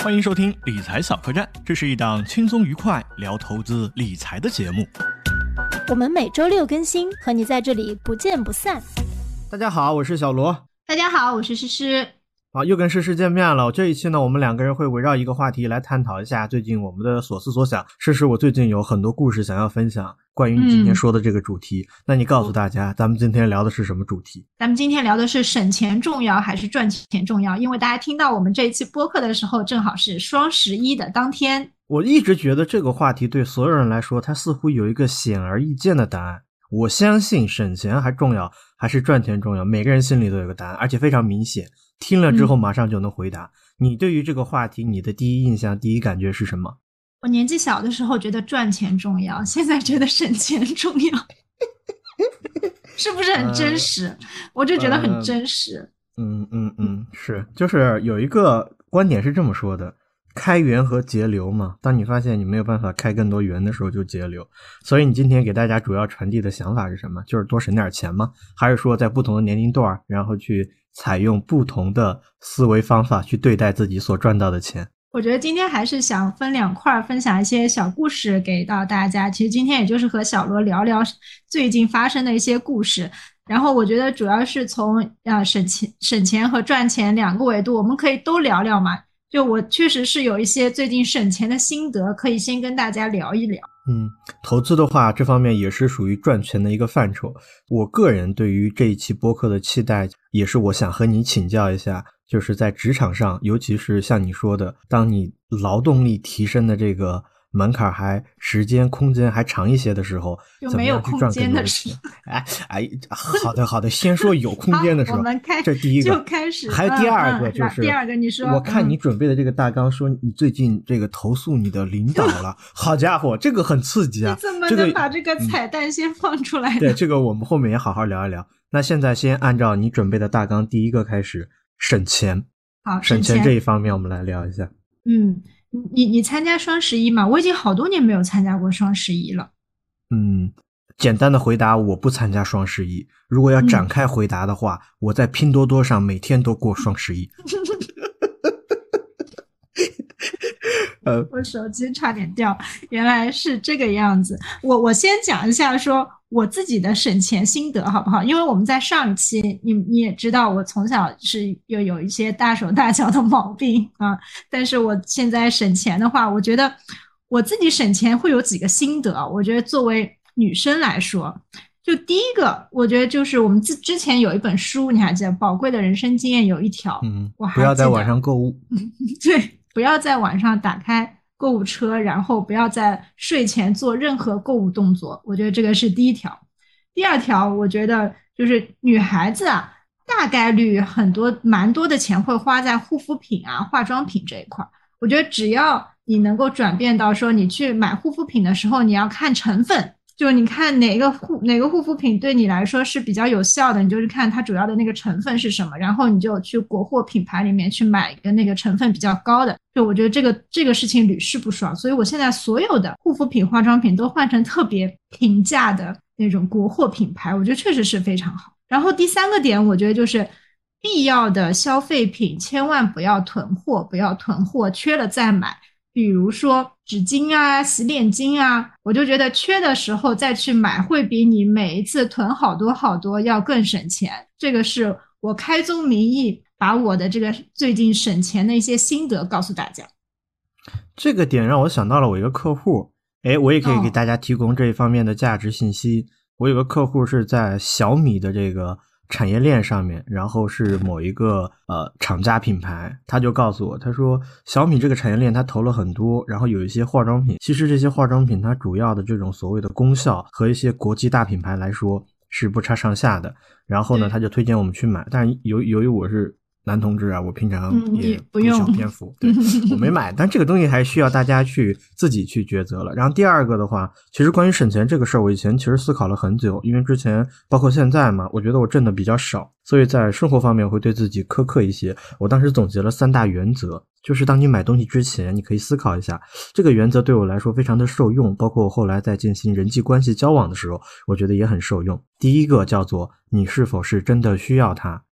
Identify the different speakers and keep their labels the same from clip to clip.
Speaker 1: 欢迎收听理财小客栈，这是一档轻松愉快聊投资理财的节目。
Speaker 2: 我们每周六更新，和你在这里不见不散。
Speaker 3: 大家好，我是小罗。
Speaker 4: 大家好，我是诗诗。
Speaker 3: 好，又跟诗诗见面了。这一期呢，我们两个人会围绕一个话题来探讨一下最近我们的所思所想。诗诗，我最近有很多故事想要分享，关于你今天说的这个主题。那你告诉大家，咱们今天聊的是什么主题？
Speaker 4: 咱们今天聊的是省钱重要还是赚钱重要？因为大家听到我们这一期播客的时候，正好是双十一的当天。
Speaker 3: 我一直觉得这个话题对所有人来说，它似乎有一个显而易见的答案。我相信省钱还重要还是赚钱重要，每个人心里都有个答案，而且非常明显。听了之后马上就能回答。你对于这个话题，你的第一印象、第一感觉是什么？
Speaker 4: 我年纪小的时候觉得赚钱重要，现在觉得省钱重要，是不是很真实？我就觉得很真实。
Speaker 3: 嗯嗯嗯，是，就是有一个观点是这么说的：开源和节流嘛。当你发现你没有办法开更多源的时候，就节流。所以你今天给大家主要传递的想法是什么？就是多省点钱吗？还是说在不同的年龄段，然后去？采用不同的思维方法去对待自己所赚到的钱。
Speaker 4: 我觉得今天还是想分两块分享一些小故事给到大家。其实今天也就是和小罗聊聊最近发生的一些故事。然后我觉得主要是从啊省钱、省钱和赚钱两个维度，我们可以都聊聊嘛。就我确实是有一些最近省钱的心得，可以先跟大家聊一聊。
Speaker 3: 嗯，投资的话，这方面也是属于赚钱的一个范畴。我个人对于这一期播客的期待，也是我想和你请教一下，就是在职场上，尤其是像你说的，当你劳动力提升的这个。门槛还时间空间还长一些的时候，
Speaker 4: 就没有空间的时候。
Speaker 3: 哎哎，好的好的，先说有空间的时候。
Speaker 4: 我们开
Speaker 3: 这第一个
Speaker 4: 就开始，
Speaker 3: 还有第二个就是
Speaker 4: 第二个，你说。
Speaker 3: 我看你准备的这个大纲，说你最近这个投诉你的领导了。好家伙，这个很刺激啊！
Speaker 4: 你怎么能把这个彩蛋先放出来？
Speaker 3: 对，这个我们后面也好好聊一聊。那现在先按照你准备的大纲，第一个开始省钱。
Speaker 4: 好，
Speaker 3: 省钱这一方面我们来聊一下。
Speaker 4: 嗯。你你参加双十一吗？我已经好多年没有参加过双十一了。
Speaker 3: 嗯，简单的回答，我不参加双十一。如果要展开回答的话，我在拼多多上每天都过双十一。
Speaker 4: 呃，我手机差点掉，原来是这个样子。我我先讲一下说。我自己的省钱心得好不好？因为我们在上一期，你你也知道，我从小是又有一些大手大脚的毛病啊。但是我现在省钱的话，我觉得我自己省钱会有几个心得。我觉得作为女生来说，就第一个，我觉得就是我们之之前有一本书，你还记得《宝贵的人生经验》有一条，
Speaker 3: 嗯，不要在网上购物，
Speaker 4: 对，不要在网上打开。购物车，然后不要在睡前做任何购物动作。我觉得这个是第一条。第二条，我觉得就是女孩子啊，大概率很多蛮多的钱会花在护肤品啊、化妆品这一块。我觉得只要你能够转变到说，你去买护肤品的时候，你要看成分。就你看哪个护哪个护肤品对你来说是比较有效的，你就是看它主要的那个成分是什么，然后你就去国货品牌里面去买一个那个成分比较高的。就我觉得这个这个事情屡试不爽，所以我现在所有的护肤品、化妆品都换成特别平价的那种国货品牌，我觉得确实是非常好。然后第三个点，我觉得就是必要的消费品千万不要囤货，不要囤货，缺了再买。比如说纸巾啊、洗脸巾啊，我就觉得缺的时候再去买，会比你每一次囤好多好多要更省钱。这个是我开宗明义把我的这个最近省钱的一些心得告诉大家。
Speaker 3: 这个点让我想到了我一个客户，哎，我也可以给大家提供这一方面的价值信息。我有个客户是在小米的这个。产业链上面，然后是某一个呃厂家品牌，他就告诉我，他说小米这个产业链他投了很多，然后有一些化妆品，其实这些化妆品它主要的这种所谓的功效和一些国际大品牌来说是不差上下的。然后呢，他就推荐我们去买，但是由由于我是。男同志啊，我平常也
Speaker 4: 不用
Speaker 3: 篇幅，对我没买，但这个东西还需要大家去自己去抉择了。然后第二个的话，其实关于省钱这个事儿，我以前其实思考了很久，因为之前包括现在嘛，我觉得我挣的比较少，所以在生活方面会对自己苛刻一些。我当时总结了三大原则，就是当你买东西之前，你可以思考一下，这个原则对我来说非常的受用，包括我后来在进行人际关系交往的时候，我觉得也很受用。第一个叫做你是否是真的需要它。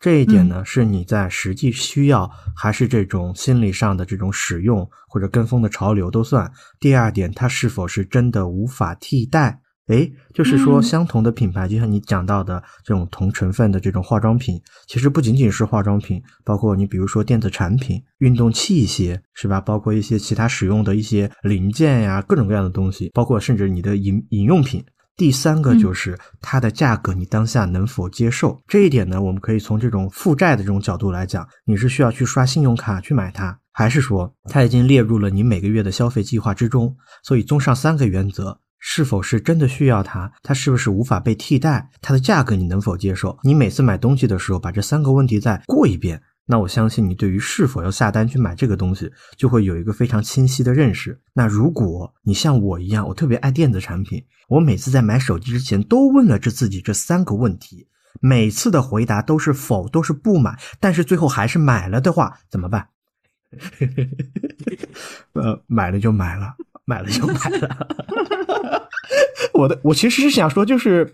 Speaker 3: 这一点呢，是你在实际需要还是这种心理上的这种使用或者跟风的潮流都算。第二点，它是否是真的无法替代？诶，就是说，相同的品牌，就像你讲到的这种同成分的这种化妆品，其实不仅仅是化妆品，包括你比如说电子产品、运动器械，是吧？包括一些其他使用的一些零件呀，各种各样的东西，包括甚至你的饮饮用品。第三个就是它的价格，你当下能否接受？这一点呢，我们可以从这种负债的这种角度来讲，你是需要去刷信用卡去买它，还是说它已经列入了你每个月的消费计划之中？所以，综上三个原则。是否是真的需要它？它是不是无法被替代？它的价格你能否接受？你每次买东西的时候把这三个问题再过一遍，那我相信你对于是否要下单去买这个东西就会有一个非常清晰的认识。那如果你像我一样，我特别爱电子产品，我每次在买手机之前都问了这自己这三个问题，每次的回答都是否，都是不买，但是最后还是买了的话怎么办？呃，买了就买了。买了就买了，我的我其实是想说，就是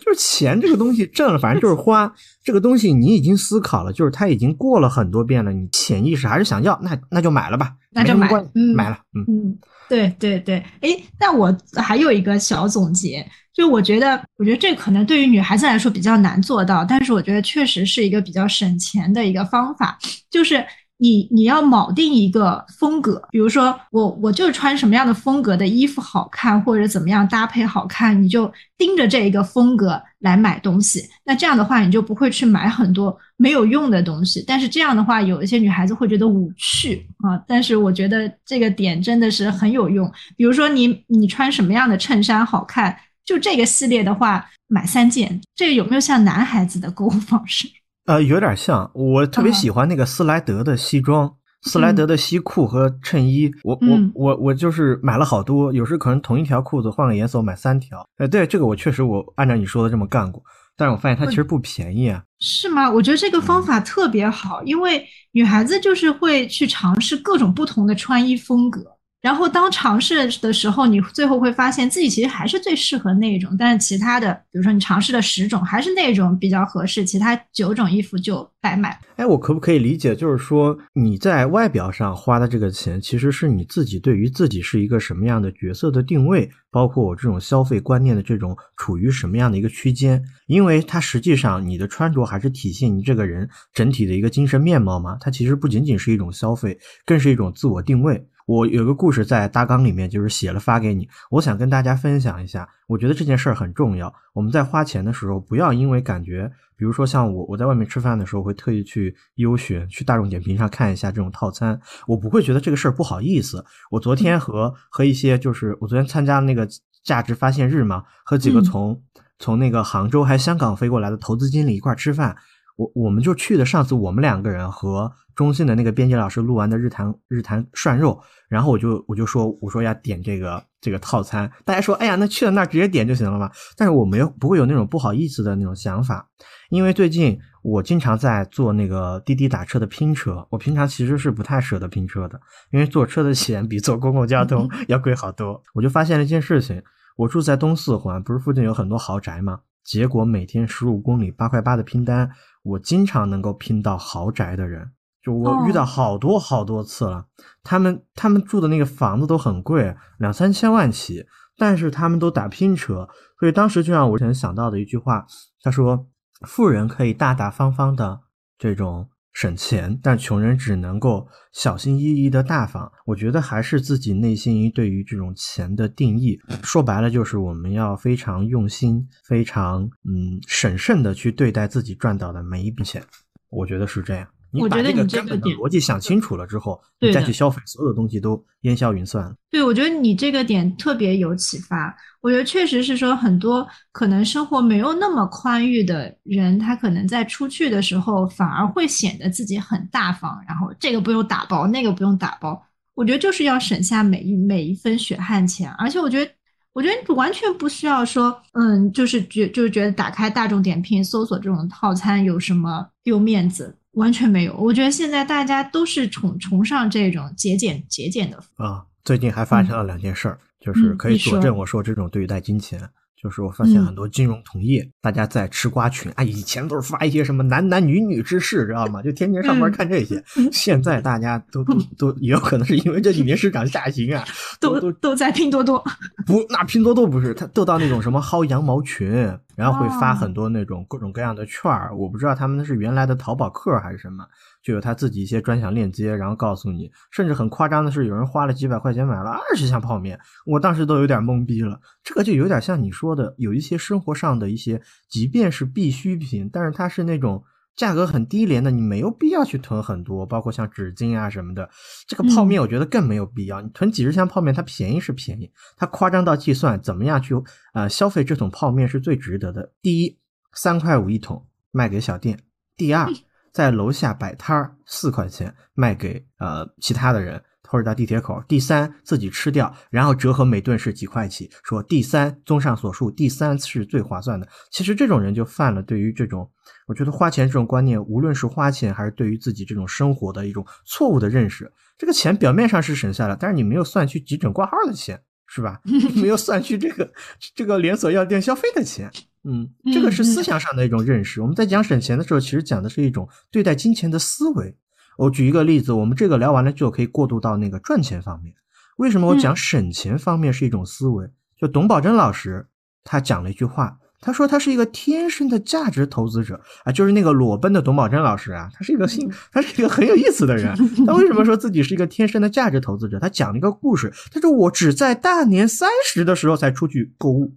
Speaker 3: 就是钱这个东西挣了，反正就是花。这个东西你已经思考了，就是他已经过了很多遍了，你潜意识还是想要，那那就买了吧，
Speaker 4: 那就买，
Speaker 3: 嗯，买了，
Speaker 4: 嗯嗯，对对对，哎，那我还有一个小总结，就我觉得，我觉得这可能对于女孩子来说比较难做到，但是我觉得确实是一个比较省钱的一个方法，就是。你你要铆定一个风格，比如说我我就穿什么样的风格的衣服好看，或者怎么样搭配好看，你就盯着这一个风格来买东西。那这样的话，你就不会去买很多没有用的东西。但是这样的话，有一些女孩子会觉得无趣啊。但是我觉得这个点真的是很有用。比如说你你穿什么样的衬衫好看，就这个系列的话，买三件。这个有没有像男孩子的购物方式？
Speaker 3: 呃，有点像，我特别喜欢那个斯莱德的西装，斯莱德的西裤和衬衣，我我我我就是买了好多，有时可能同一条裤子换个颜色我买三条。哎，对，这个我确实我按照你说的这么干过，但是我发现它其实不便宜啊。
Speaker 4: 是吗？我觉得这个方法特别好，因为女孩子就是会去尝试各种不同的穿衣风格。然后当尝试的时候，你最后会发现自己其实还是最适合那一种，但是其他的，比如说你尝试了十种还是那种比较合适，其他九种衣服就白买。
Speaker 3: 哎，我可不可以理解，就是说你在外表上花的这个钱，其实是你自己对于自己是一个什么样的角色的定位，包括我这种消费观念的这种处于什么样的一个区间？因为它实际上你的穿着还是体现你这个人整体的一个精神面貌嘛，它其实不仅仅是一种消费，更是一种自我定位。我有个故事在大纲里面，就是写了发给你。我想跟大家分享一下，我觉得这件事儿很重要。我们在花钱的时候，不要因为感觉，比如说像我，我在外面吃饭的时候，会特意去优选，去大众点评上看一下这种套餐，我不会觉得这个事儿不好意思。我昨天和和一些就是我昨天参加那个价值发现日嘛，和几个从从那个杭州还香港飞过来的投资经理一块吃饭。我我们就去的上次我们两个人和中信的那个编辑老师录完的日坛日坛涮肉，然后我就我就说我说要点这个这个套餐，大家说哎呀那去了那儿直接点就行了嘛，但是我没有不会有那种不好意思的那种想法，因为最近我经常在坐那个滴滴打车的拼车，我平常其实是不太舍得拼车的，因为坐车的钱比坐公共交通要贵好多，我就发现了一件事情，我住在东四环，不是附近有很多豪宅吗？结果每天十五公里八块八的拼单。我经常能够拼到豪宅的人，就我遇到好多好多次了。他们他们住的那个房子都很贵，两三千万起，但是他们都打拼车，所以当时就让我想到的一句话，他说：“富人可以大大方方的这种省钱，但穷人只能够小心翼翼的大方。”我觉得还是自己内心对于这种钱的定义，说白了就是我们要非常用心、非常嗯审慎的去对待自己赚到的每一笔钱。我觉得是这样。
Speaker 4: 我觉得你这
Speaker 3: 个逻辑想清楚了之后，你再去消费，所有的东西都烟消云散。
Speaker 4: 对，我觉得你这个点特别有启发。我觉得确实是说，很多可能生活没有那么宽裕的人，他可能在出去的时候反而会显得自己很大方，然后这个不用打包，那个不用打包。我觉得就是要省下每一每一分血汗钱，而且我觉得，我觉得完全不需要说，嗯，就是觉就是觉得打开大众点评搜索这种套餐有什么丢面子。完全没有，我觉得现在大家都是崇崇尚这种节俭节俭的
Speaker 3: 啊。最近还发生了两件事儿，就是可以佐证我说这种对待金钱。就是我发现很多金融同业，大家在吃瓜群啊，以前都是发一些什么男男女女之事，知道吗？就天天上班看这些。现在大家都都都也有可能是因为这几年市场下行啊，
Speaker 4: 都
Speaker 3: 都
Speaker 4: 都在拼多多。
Speaker 3: 不，那拼多多不是，他都到那种什么薅羊毛群，然后会发很多那种各种各样的券儿。我不知道他们是原来的淘宝客还是什么。就有他自己一些专享链接，然后告诉你，甚至很夸张的是，有人花了几百块钱买了二十箱泡面，我当时都有点懵逼了。这个就有点像你说的，有一些生活上的一些，即便是必需品，但是它是那种价格很低廉的，你没有必要去囤很多，包括像纸巾啊什么的。这个泡面我觉得更没有必要，你囤几十箱泡面，它便宜是便宜，它夸张到计算怎么样去呃消费这桶泡面是最值得的。第一，三块五一桶卖给小店；第二。在楼下摆摊儿，四块钱卖给呃其他的人，或者到地铁口。第三，自己吃掉，然后折合每顿是几块起。说第三，综上所述，第三是最划算的。其实这种人就犯了对于这种，我觉得花钱这种观念，无论是花钱还是对于自己这种生活的一种错误的认识。这个钱表面上是省下了，但是你没有算去急诊挂号的钱，是吧？没有算去这个这个连锁药店消费的钱。嗯，这个是思想上的一种认识。我们在讲省钱的时候，其实讲的是一种对待金钱的思维。我举一个例子，我们这个聊完了就可以过渡到那个赚钱方面。为什么我讲省钱方面是一种思维？就董宝珍老师他讲了一句话，他说他是一个天生的价值投资者啊，就是那个裸奔的董宝珍老师啊，他是一个性，他是一个很有意思的人。他为什么说自己是一个天生的价值投资者？他讲了一个故事，他说我只在大年三十的时候才出去购物，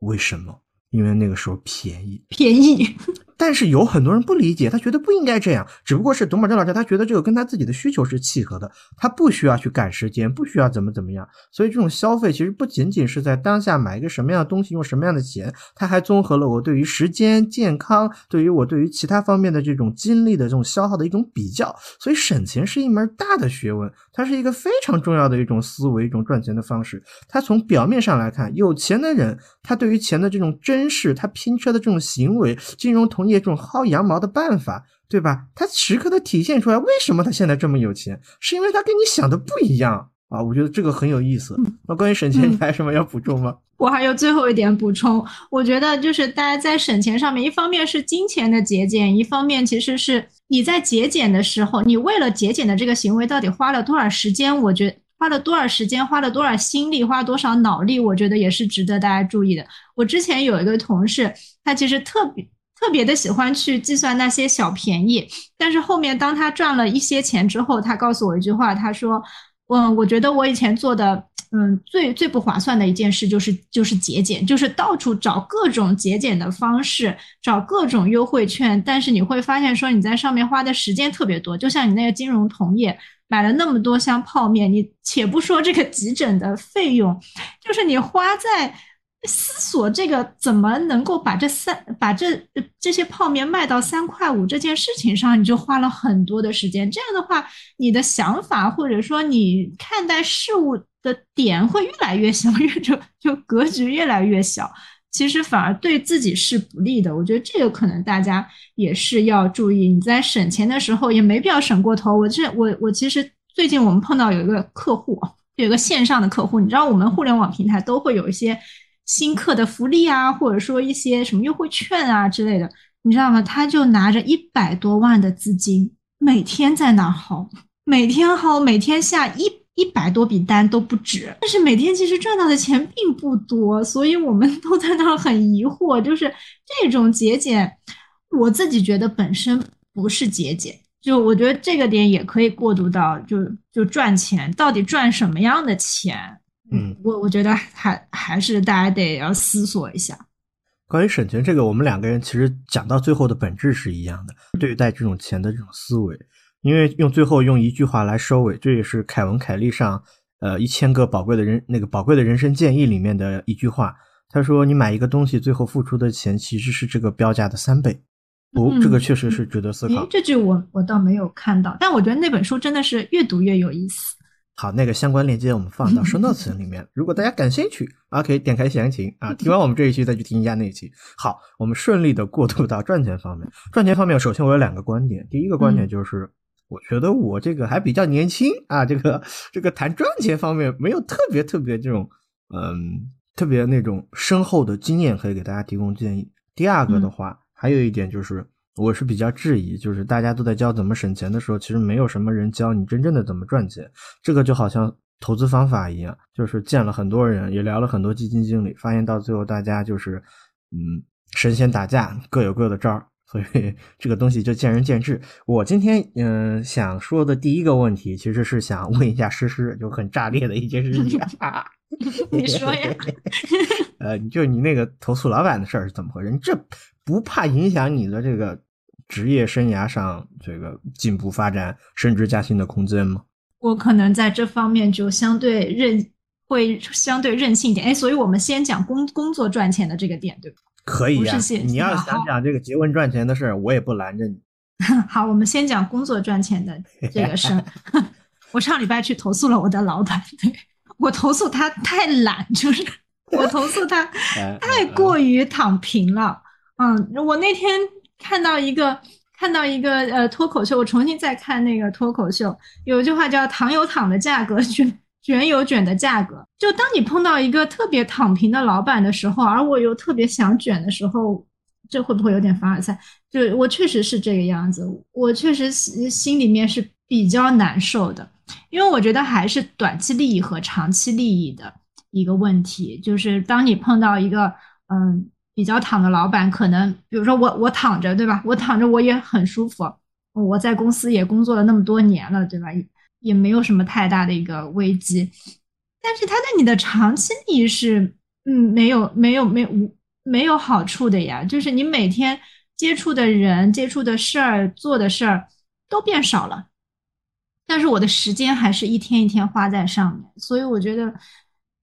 Speaker 3: 为什么？因为那个时候便宜，
Speaker 4: 便宜。
Speaker 3: 但是有很多人不理解，他觉得不应该这样。只不过是董宝珍老师，他觉得这个跟他自己的需求是契合的，他不需要去赶时间，不需要怎么怎么样。所以这种消费其实不仅仅是在当下买一个什么样的东西，用什么样的钱，他还综合了我对于时间、健康，对于我对于其他方面的这种精力的这种消耗的一种比较。所以省钱是一门大的学问，它是一个非常重要的一种思维，一种赚钱的方式。它从表面上来看，有钱的人，他对于钱的这种珍视，他拼车的这种行为，金融同业。这种薅羊毛的办法，对吧？他时刻的体现出来，为什么他现在这么有钱？是因为他跟你想的不一样啊！我觉得这个很有意思。那关于省钱，你还有什么要补充吗？
Speaker 4: 我还有最后一点补充，我觉得就是大家在省钱上面，一方面是金钱的节俭，一方面其实是你在节俭的时候，你为了节俭的这个行为到底花了多少时间？我觉得花了多少时间，花了多少心力，花了多少脑力，我觉得也是值得大家注意的。我之前有一个同事，他其实特别。特别的喜欢去计算那些小便宜，但是后面当他赚了一些钱之后，他告诉我一句话，他说：“嗯，我觉得我以前做的，嗯，最最不划算的一件事就是就是节俭，就是到处找各种节俭的方式，找各种优惠券。但是你会发现，说你在上面花的时间特别多，就像你那个金融同业买了那么多箱泡面，你且不说这个急诊的费用，就是你花在。”思索这个怎么能够把这三把这这些泡面卖到三块五这件事情上，你就花了很多的时间。这样的话，你的想法或者说你看待事物的点会越来越小，越就就格局越来越小。其实反而对自己是不利的。我觉得这个可能大家也是要注意。你在省钱的时候也没必要省过头。我这我我其实最近我们碰到有一个客户，有一个线上的客户，你知道我们互联网平台都会有一些。新客的福利啊，或者说一些什么优惠券啊之类的，你知道吗？他就拿着一百多万的资金，每天在那薅，每天薅，每天下一一百多笔单都不止。但是每天其实赚到的钱并不多，所以我们都在那很疑惑，就是这种节俭，我自己觉得本身不是节俭。就我觉得这个点也可以过渡到，就就赚钱，到底赚什么样的钱？
Speaker 3: 嗯，
Speaker 4: 我我觉得还还是大家得要思索一下。
Speaker 3: 关于省钱这个，我们两个人其实讲到最后的本质是一样的，对待这种钱的这种思维。因为用最后用一句话来收尾，这也是凯文凯利上呃一千个宝贵的人那个宝贵的人生建议里面的一句话。他说：“你买一个东西，最后付出的钱其实是这个标价的三倍。”哦，这个确实是值得思考。
Speaker 4: 这句我我倒没有看到，但我觉得那本书真的是越读越有意思。
Speaker 3: 好，那个相关链接我们放到 show notes 里面。如果大家感兴趣啊，可以点开详情啊，听完我们这一期再去听一下那一期。好，我们顺利的过渡到赚钱方面。赚钱方面，首先我有两个观点。第一个观点就是，我觉得我这个还比较年轻啊，这个这个谈赚钱方面没有特别特别这种嗯。特别那种深厚的经验可以给大家提供建议。第二个的话，还有一点就是，我是比较质疑，就是大家都在教怎么省钱的时候，其实没有什么人教你真正的怎么赚钱。这个就好像投资方法一样，就是见了很多人，也聊了很多基金经理，发现到最后大家就是，嗯，神仙打架各有各的招儿，所以 这个东西就见仁见智。我今天嗯想说的第一个问题，其实是想问一下诗诗，就很炸裂的一件事情。
Speaker 4: 你说呀？
Speaker 3: 呃，就你那个投诉老板的事儿是怎么回事？你这不怕影响你的这个职业生涯上这个进步发展、升职加薪的空间吗？
Speaker 4: 我可能在这方面就相对任会相对任性一点。哎，所以我们先讲工工作赚钱的这个点，对吧？
Speaker 3: 可以呀，你要想讲这个结婚赚钱的事儿，我也不拦着你。
Speaker 4: 好，我们先讲工作赚钱的这个事儿。我上礼拜去投诉了我的老板，对。我投诉他太懒，就是 我投诉他太过于躺平了。嗯，我那天看到一个看到一个呃脱口秀，我重新再看那个脱口秀，有一句话叫“躺有躺的价格，卷卷有卷的价格”。就当你碰到一个特别躺平的老板的时候，而我又特别想卷的时候，这会不会有点凡尔赛？就我确实是这个样子，我确实心里面是比较难受的。因为我觉得还是短期利益和长期利益的一个问题，就是当你碰到一个嗯比较躺的老板，可能比如说我我躺着对吧？我躺着我也很舒服，我在公司也工作了那么多年了对吧？也没有什么太大的一个危机，但是他对你的长期利益是嗯没有没有没有没有好处的呀，就是你每天接触的人、接触的事儿、做的事儿都变少了。但是我的时间还是一天一天花在上面，所以我觉得，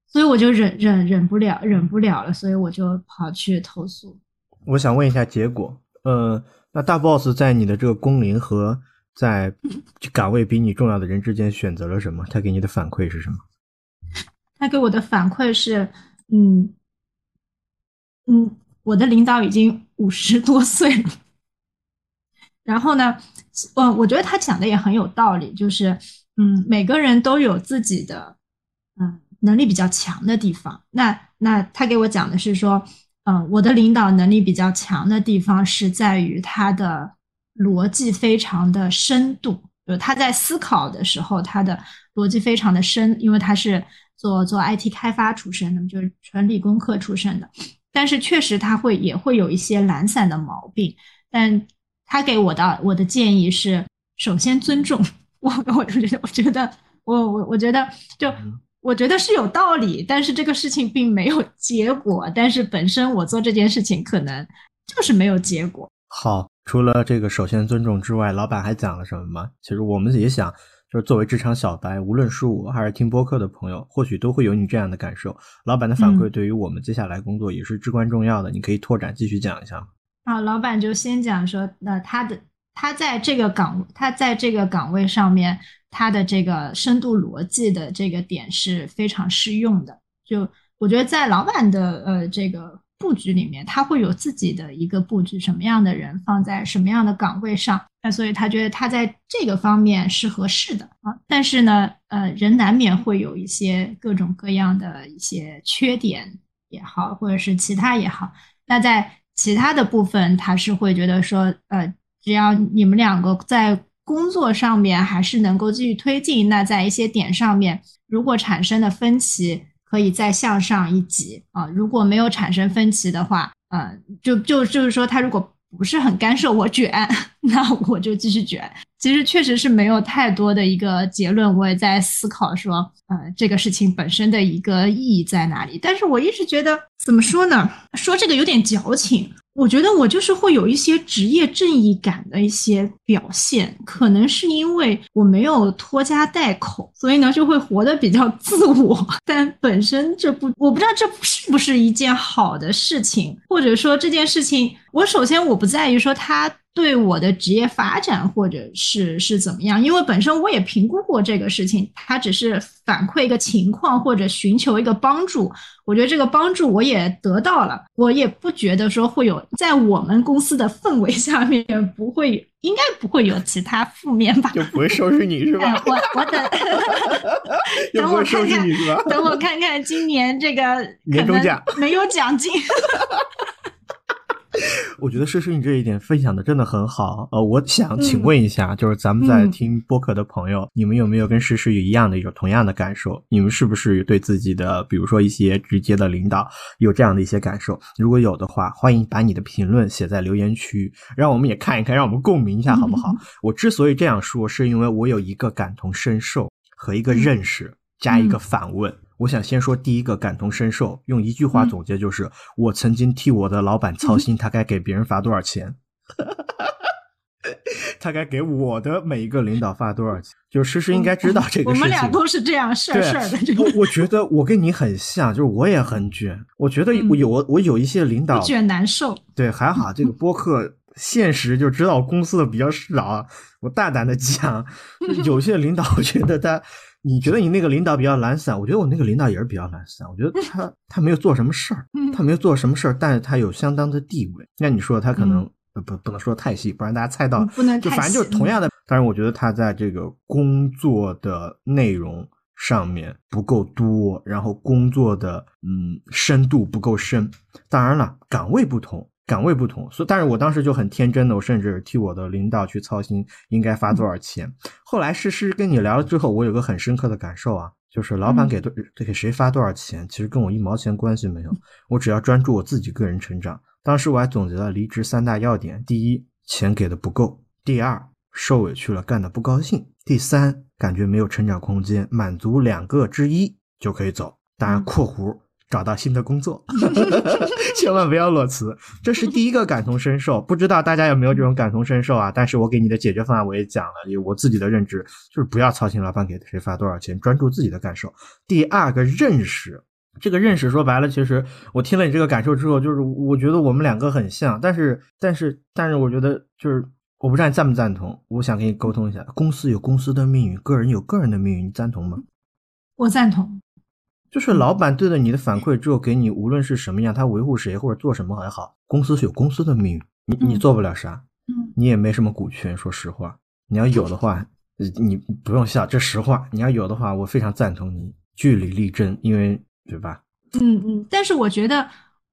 Speaker 4: 所以我就忍忍忍不了，忍不了了，所以我就跑去投诉。
Speaker 3: 我想问一下结果，呃，那大 boss 在你的这个工龄和在岗位比你重要的人之间选择了什么？他给你的反馈是什么？
Speaker 4: 他给我的反馈是，嗯嗯，我的领导已经五十多岁了。然后呢，嗯，我觉得他讲的也很有道理，就是，嗯，每个人都有自己的，嗯，能力比较强的地方。那那他给我讲的是说，嗯，我的领导能力比较强的地方是在于他的逻辑非常的深度，就是他在思考的时候，他的逻辑非常的深，因为他是做做 IT 开发出身的，就是纯理工科出身的。但是确实他会也会有一些懒散的毛病，但。他给我的我的建议是，首先尊重 我，我觉得，我觉得，我我我觉得，就我觉得是有道理，但是这个事情并没有 结果，但是本身我做这件事情可能就是没有结果。
Speaker 3: 好，除了这个首先尊重之外，老板还讲了什么吗？其实我们也想，就是作为职场小白，无论是我还是听播客的朋友，或许都会有你这样的感受。老板的反馈对于我们接下来工作也是至关重要的，你可以拓展继续讲一下吗？
Speaker 4: 好，老板就先讲说，那他的他在这个岗，他在这个岗位上面，他的这个深度逻辑的这个点是非常适用的。就我觉得在老板的呃这个布局里面，他会有自己的一个布局，什么样的人放在什么样的岗位上，那所以他觉得他在这个方面是合适的啊。但是呢，呃，人难免会有一些各种各样的一些缺点也好，或者是其他也好，那在其他的部分，他是会觉得说，呃，只要你们两个在工作上面还是能够继续推进，那在一些点上面，如果产生的分歧，可以再向上一级啊。如果没有产生分歧的话，呃，就就就是说，他如果不是很干涉我卷，那我就继续卷。其实确实是没有太多的一个结论，我也在思考说，呃，这个事情本身的一个意义在哪里。但是我一直觉得，怎么说呢？说这个有点矫情。我觉得我就是会有一些职业正义感的一些表现，可能是因为我没有拖家带口，所以呢就会活得比较自我。但本身这不，我不知道这是不是一件好的事情，或者说这件事情，我首先我不在于说他。对我的职业发展或者是是怎么样？因为本身我也评估过这个事情，他只是反馈一个情况或者寻求一个帮助。我觉得这个帮助我也得到了，我也不觉得说会有在我们公司的氛围下面不会，应该不会有其他负面吧？
Speaker 3: 就不会收拾你是吧？
Speaker 4: 我我等 等我看看，等我看看今年这个
Speaker 3: 年终奖
Speaker 4: 没有奖金。
Speaker 3: 我觉得诗诗你这一点分享的真的很好。呃，我想请问一下，就是咱们在听播客的朋友，你们有没有跟诗诗有一样的一种同样的感受？你们是不是对自己的，比如说一些直接的领导有这样的一些感受？如果有的话，欢迎把你的评论写在留言区，让我们也看一看，让我们共鸣一下，好不好？我之所以这样说，是因为我有一个感同身受和一个认识，加一个反问。我想先说第一个感同身受，用一句话总结就是：我曾经替我的老板操心，他该给别人发多少钱，他该给我的每一个领导发多少钱。就诗诗应该知道这个
Speaker 4: 事情。我们俩都是这样事儿事儿的。
Speaker 3: 我我觉得我跟你很像，就是我也很卷。我觉得我有我有一些领导
Speaker 4: 卷难受。
Speaker 3: 对，还好这个播客现实就知道公司的比较少。我大胆的讲，有些领导我觉得他。你觉得你那个领导比较懒散，我觉得我那个领导也是比较懒散。我觉得他 他没有做什么事儿，他没有做什么事儿，但是他有相当的地位。那你说他可能不不能说太细，不然大家猜到。
Speaker 4: 不能
Speaker 3: 就反正就是同样的。但是我觉得他在这个工作的内容上面不够多，然后工作的嗯深度不够深。当然了，岗位不同。岗位不同，所以但是我当时就很天真的，我甚至替我的领导去操心应该发多少钱。后来诗诗跟你聊了之后，我有个很深刻的感受啊，就是老板给多给谁发多少钱，其实跟我一毛钱关系没有，我只要专注我自己个人成长。当时我还总结了离职三大要点：第一，钱给的不够；第二，受委屈了干的不高兴；第三，感觉没有成长空间。满足两个之一就可以走。当然（括弧）。找到新的工作，千万不要裸辞。这是第一个感同身受，不知道大家有没有这种感同身受啊？但是我给你的解决方案我也讲了，有我自己的认知，就是不要操心老板给谁发多少钱，专注自己的感受。第二个认识，这个认识说白了，其实我听了你这个感受之后，就是我觉得我们两个很像，但是但是但是我觉得就是我不知道你赞不赞同，我想跟你沟通一下，公司有公司的命运，个人有个人的命运，你赞同吗？
Speaker 4: 我赞同。
Speaker 3: 就是老板对了你的反馈之后，给你无论是什么样，他维护谁或者做什么还好，公司是有公司的命运，你你做不了啥，
Speaker 4: 嗯，
Speaker 3: 你也没什么股权。说实话，你要有的话，你不用笑，这实话。你要有的话，我非常赞同你据理力争，因为对吧？
Speaker 4: 嗯嗯。但是我觉得，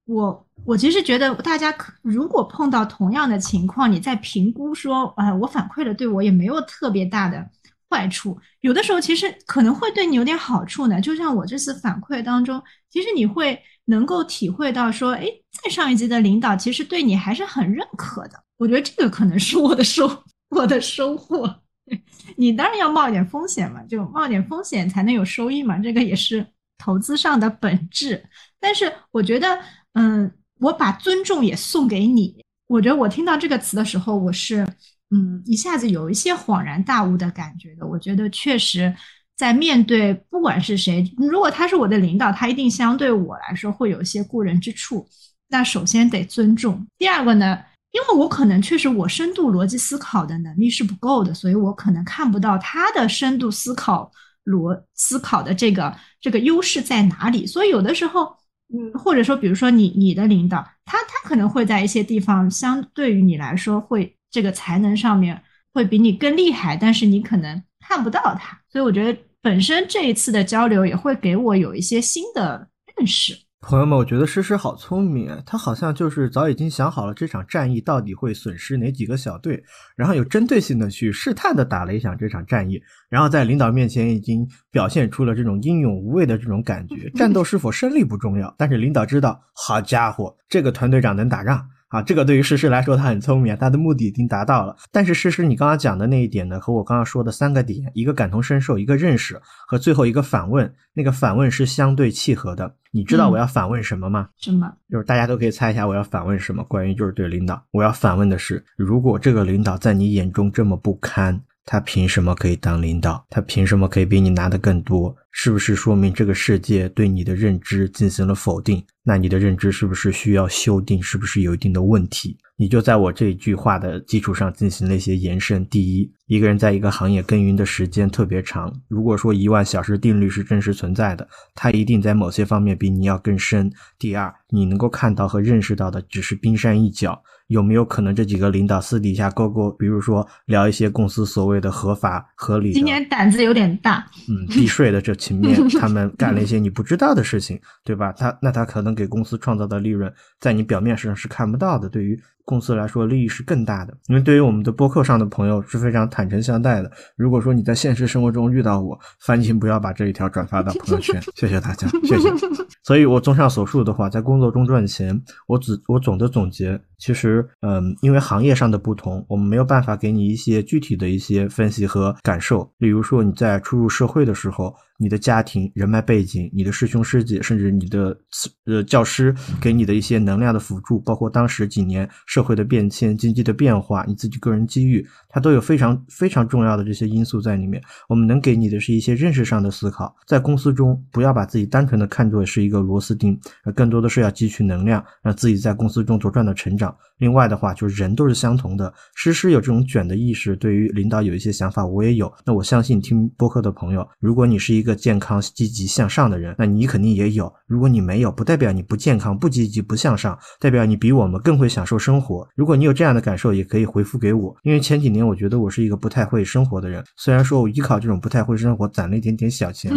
Speaker 4: 我我其实觉得，大家可如果碰到同样的情况，你在评估说，哎，我反馈了对我也没有特别大的。坏处有的时候其实可能会对你有点好处呢，就像我这次反馈当中，其实你会能够体会到说，哎，在上一级的领导其实对你还是很认可的。我觉得这个可能是我的收我的收获。你当然要冒一点风险嘛，就冒点风险才能有收益嘛，这个也是投资上的本质。但是我觉得，嗯，我把尊重也送给你。我觉得我听到这个词的时候，我是。嗯，一下子有一些恍然大悟的感觉的。我觉得确实，在面对不管是谁，如果他是我的领导，他一定相对我来说会有一些过人之处。那首先得尊重。第二个呢，因为我可能确实我深度逻辑思考的能力是不够的，所以我可能看不到他的深度思考逻思考的这个这个优势在哪里。所以有的时候，嗯，或者说比如说你你的领导，他他可能会在一些地方相对于你来说会。这个才能上面会比你更厉害，但是你可能看不到他，所以我觉得本身这一次的交流也会给我有一些新的认识。
Speaker 3: 朋友们，我觉得诗诗好聪明，他好像就是早已经想好了这场战役到底会损失哪几个小队，然后有针对性的去试探的打了一场这场战役，然后在领导面前已经表现出了这种英勇无畏的这种感觉。战斗是否胜利不重要，但是领导知道，好家伙，这个团队长能打仗。啊，这个对于诗诗来说，他很聪明，他的目的已经达到了。但是诗诗，你刚刚讲的那一点呢，和我刚刚说的三个点，一个感同身受，一个认识，和最后一个反问，那个反问是相对契合的。你知道我要反问什么吗？
Speaker 4: 什么？
Speaker 3: 就是大家都可以猜一下我要反问什么。关于就是对领导，我要反问的是，如果这个领导在你眼中这么不堪，他凭什么可以当领导？他凭什么可以比你拿的更多？是不是说明这个世界对你的认知进行了否定？那你的认知是不是需要修订？是不是有一定的问题？你就在我这一句话的基础上进行了一些延伸。第一，一个人在一个行业耕耘的时间特别长，如果说一万小时定律是真实存在的，他一定在某些方面比你要更深。第二，你能够看到和认识到的只是冰山一角。有没有可能这几个领导私底下勾勾，比如说聊一些公司所谓的合法合理？
Speaker 4: 今年胆子有点大。
Speaker 3: 嗯，避税的这层面，他们干了一些你不知道的事情，对吧？他那他可能给公司创造的利润，在你表面上是看不到的。对于公司来说，利益是更大的。因为对于我们的播客上的朋友是非常坦诚相待的。如果说你在现实生活中遇到我，烦请不要把这一条转发到朋友圈。谢谢大家，谢谢。所以我综上所述的话，在工作中赚钱，我只我总的总结。其实，嗯，因为行业上的不同，我们没有办法给你一些具体的一些分析和感受。例如说，你在初入社会的时候。你的家庭、人脉背景、你的师兄师姐，甚至你的呃教师给你的一些能量的辅助，包括当时几年社会的变迁、经济的变化，你自己个人机遇，它都有非常非常重要的这些因素在里面。我们能给你的是一些认识上的思考，在公司中不要把自己单纯的看作是一个螺丝钉，而更多的是要汲取能量，让自己在公司中茁壮的成长。另外的话，就是人都是相同的，诗诗有这种卷的意识，对于领导有一些想法，我也有。那我相信听播客的朋友，如果你是一。一个健康、积极向上的人，那你肯定也有。如果你没有，不代表你不健康、不积极、不向上，代表你比我们更会享受生活。如果你有这样的感受，也可以回复给我。因为前几年我觉得我是一个不太会生活的人，虽然说我依靠这种不太会生活攒了一点点小钱，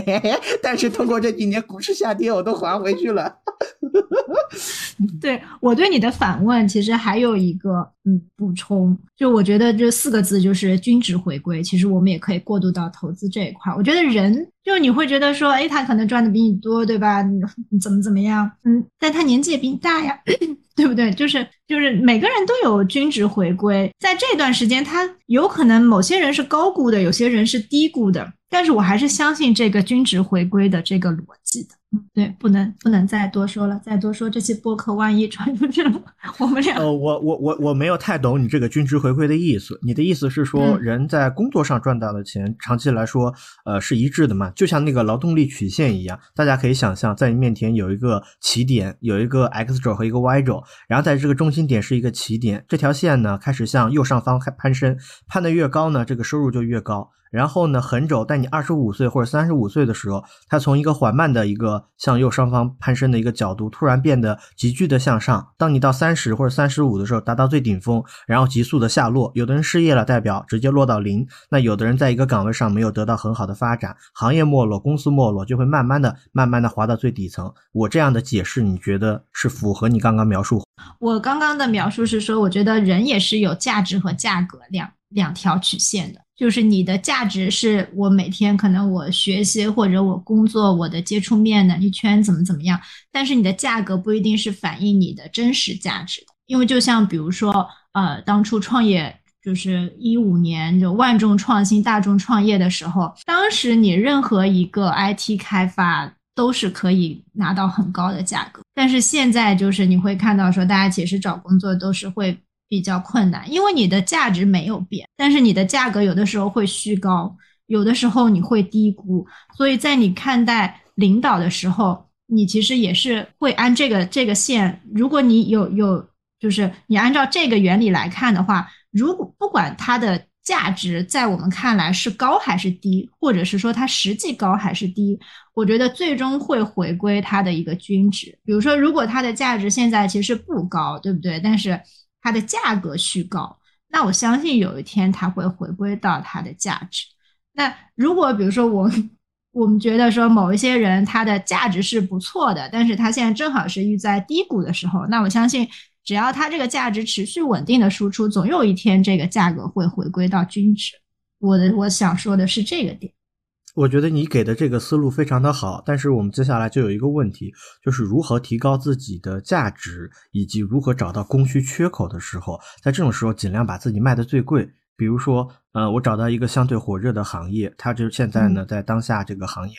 Speaker 3: 但是通过这几年股市下跌，我都还回去了。
Speaker 4: 对我对你的反问，其实还有一个嗯补充，就我觉得这四个字就是均值回归。其实我们也可以过渡到投资这一块。我觉得人就你会觉得说，哎，他可能赚的比你多，对吧？你怎么怎么样？嗯，但他年纪也比你大呀，对不对？就是就是每个人都有均值回归，在这段时间，他有可能某些人是高估的，有些人是低估的，但是我还是相信这个均值回归的这个逻辑的。对，不能不能再多说了，再多说这期播客万一传出去了，我们俩。
Speaker 3: 呃，我我我我没有太懂你这个均值回归的意思。你的意思是说，人在工作上赚到的钱，长期来说，呃，是一致的嘛？就像那个劳动力曲线一样，大家可以想象，在你面前有一个起点，有一个 x 轴和一个 y 轴，然后在这个中心点是一个起点，这条线呢开始向右上方开攀升，攀得越高呢，这个收入就越高。然后呢，横轴在你二十五岁或者三十五岁的时候，它从一个缓慢的一个向右上方攀升的一个角度，突然变得急剧的向上。当你到三十或者三十五的时候，达到最顶峰，然后急速的下落。有的人失业了，代表直接落到零；那有的人在一个岗位上没有得到很好的发展，行业没落，公司没落，就会慢慢的、慢慢的滑到最底层。我这样的解释，你觉得是符合你刚刚描述？
Speaker 4: 我刚刚的描述是说，我觉得人也是有价值和价格两两条曲线的。就是你的价值是我每天可能我学习或者我工作我的接触面能力圈怎么怎么样，但是你的价格不一定是反映你的真实价值的，因为就像比如说呃当初创业就是一五年就万众创新大众创业的时候，当时你任何一个 IT 开发都是可以拿到很高的价格，但是现在就是你会看到说大家其实找工作都是会。比较困难，因为你的价值没有变，但是你的价格有的时候会虚高，有的时候你会低估，所以在你看待领导的时候，你其实也是会按这个这个线。如果你有有，就是你按照这个原理来看的话，如果不管它的价值在我们看来是高还是低，或者是说它实际高还是低，我觉得最终会回归它的一个均值。比如说，如果它的价值现在其实不高，对不对？但是它的价格虚高，那我相信有一天它会回归到它的价值。那如果比如说我我们觉得说某一些人他的价值是不错的，但是他现在正好是遇在低谷的时候，那我相信只要他这个价值持续稳定的输出，总有一天这个价格会回归到均值。我的我想说的是这个点。
Speaker 3: 我觉得你给的这个思路非常的好，但是我们接下来就有一个问题，就是如何提高自己的价值，以及如何找到供需缺口的时候，在这种时候尽量把自己卖的最贵。比如说，呃，我找到一个相对火热的行业，它就现在呢在当下这个行业，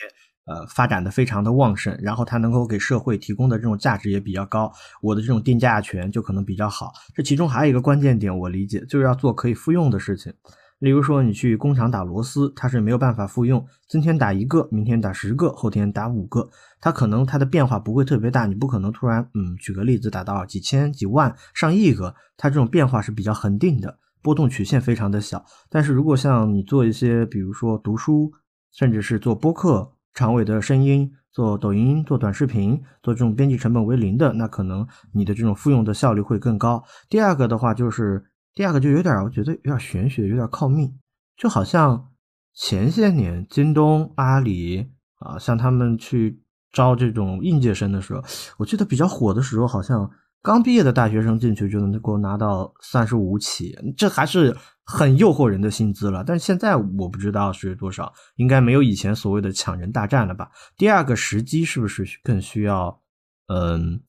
Speaker 3: 呃，发展的非常的旺盛，然后它能够给社会提供的这种价值也比较高，我的这种定价权就可能比较好。这其中还有一个关键点，我理解就是要做可以复用的事情。例如说，你去工厂打螺丝，它是没有办法复用，今天打一个，明天打十个，后天打五个，它可能它的变化不会特别大，你不可能突然，嗯，举个例子，打到几千、几万、上亿个，它这种变化是比较恒定的，波动曲线非常的小。但是如果像你做一些，比如说读书，甚至是做播客、长尾的声音。做抖音、做短视频、做这种编辑成本为零的，那可能你的这种复用的效率会更高。第二个的话，就是第二个就有点，我觉得有点玄学，有点靠命。就好像前些年京东、阿里啊，像他们去招这种应届生的时候，我记得比较火的时候，好像。刚毕业的大学生进去就能够拿到三十五起，这还是很诱惑人的薪资了。但是现在我不知道是多少，应该没有以前所谓的抢人大战了吧？第二个时机是不是更需要嗯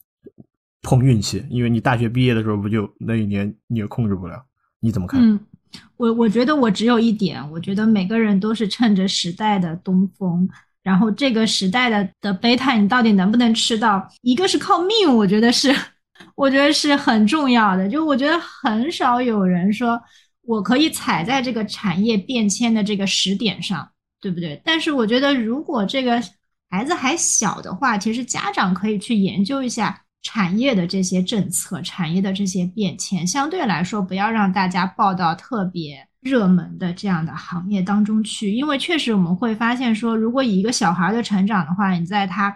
Speaker 3: 碰运气？因为你大学毕业的时候不就那一年你也控制不了？你怎么看？
Speaker 4: 嗯，我我觉得我只有一点，我觉得每个人都是趁着时代的东风，然后这个时代的的贝塔你到底能不能吃到？一个是靠命，我觉得是。我觉得是很重要的，就我觉得很少有人说我可以踩在这个产业变迁的这个时点上，对不对？但是我觉得如果这个孩子还小的话，其实家长可以去研究一下产业的这些政策、产业的这些变迁，相对来说不要让大家报到特别热门的这样的行业当中去，因为确实我们会发现说，如果以一个小孩的成长的话，你在他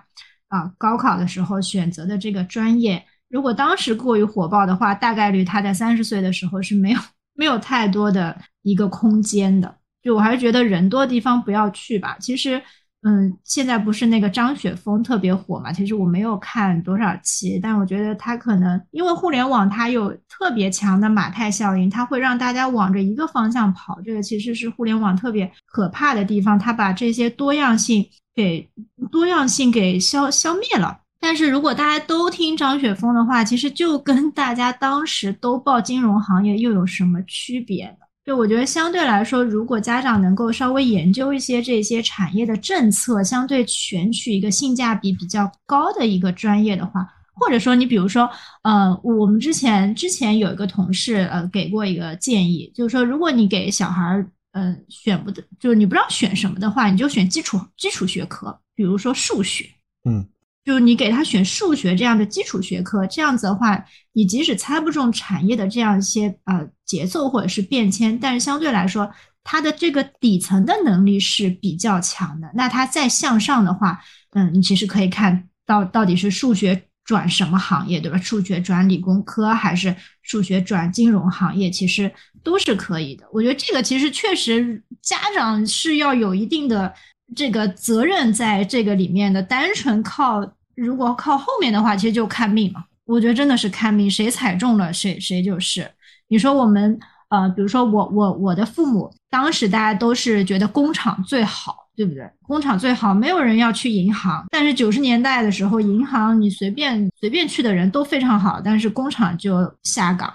Speaker 4: 啊高考的时候选择的这个专业。如果当时过于火爆的话，大概率他在三十岁的时候是没有没有太多的一个空间的。就我还是觉得人多的地方不要去吧。其实，嗯，现在不是那个张雪峰特别火嘛？其实我没有看多少期，但我觉得他可能因为互联网它有特别强的马太效应，它会让大家往着一个方向跑。这个其实是互联网特别可怕的地方，它把这些多样性给多样性给消消灭了。但是如果大家都听张雪峰的话，其实就跟大家当时都报金融行业又有什么区别呢？就我觉得相对来说，如果家长能够稍微研究一些这些产业的政策，相对选取一个性价比比较高的一个专业的话，或者说你比如说，呃，我们之前之前有一个同事呃给过一个建议，就是说如果你给小孩儿嗯选不得，就是你不知道选什么的话，你就选基础基础学科，比如说数学，
Speaker 3: 嗯。
Speaker 4: 就是你给他选数学这样的基础学科，这样子的话，你即使猜不中产业的这样一些呃节奏或者是变迁，但是相对来说，他的这个底层的能力是比较强的。那他再向上的话，嗯，你其实可以看到到底是数学转什么行业，对吧？数学转理工科还是数学转金融行业，其实都是可以的。我觉得这个其实确实家长是要有一定的。这个责任在这个里面的，单纯靠如果靠后面的话，其实就看命嘛。我觉得真的是看命，谁踩中了谁谁就是。你说我们呃，比如说我我我的父母当时大家都是觉得工厂最好，对不对？工厂最好，没有人要去银行。但是九十年代的时候，银行你随便随便去的人都非常好，但是工厂就下岗。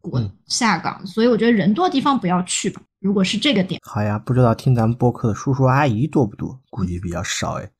Speaker 4: 滚下岗，所以我觉得人多的地方不要去吧。如果是这个点，
Speaker 3: 好呀，不知道听咱们播客的叔叔阿姨多不多？估计比较少哎。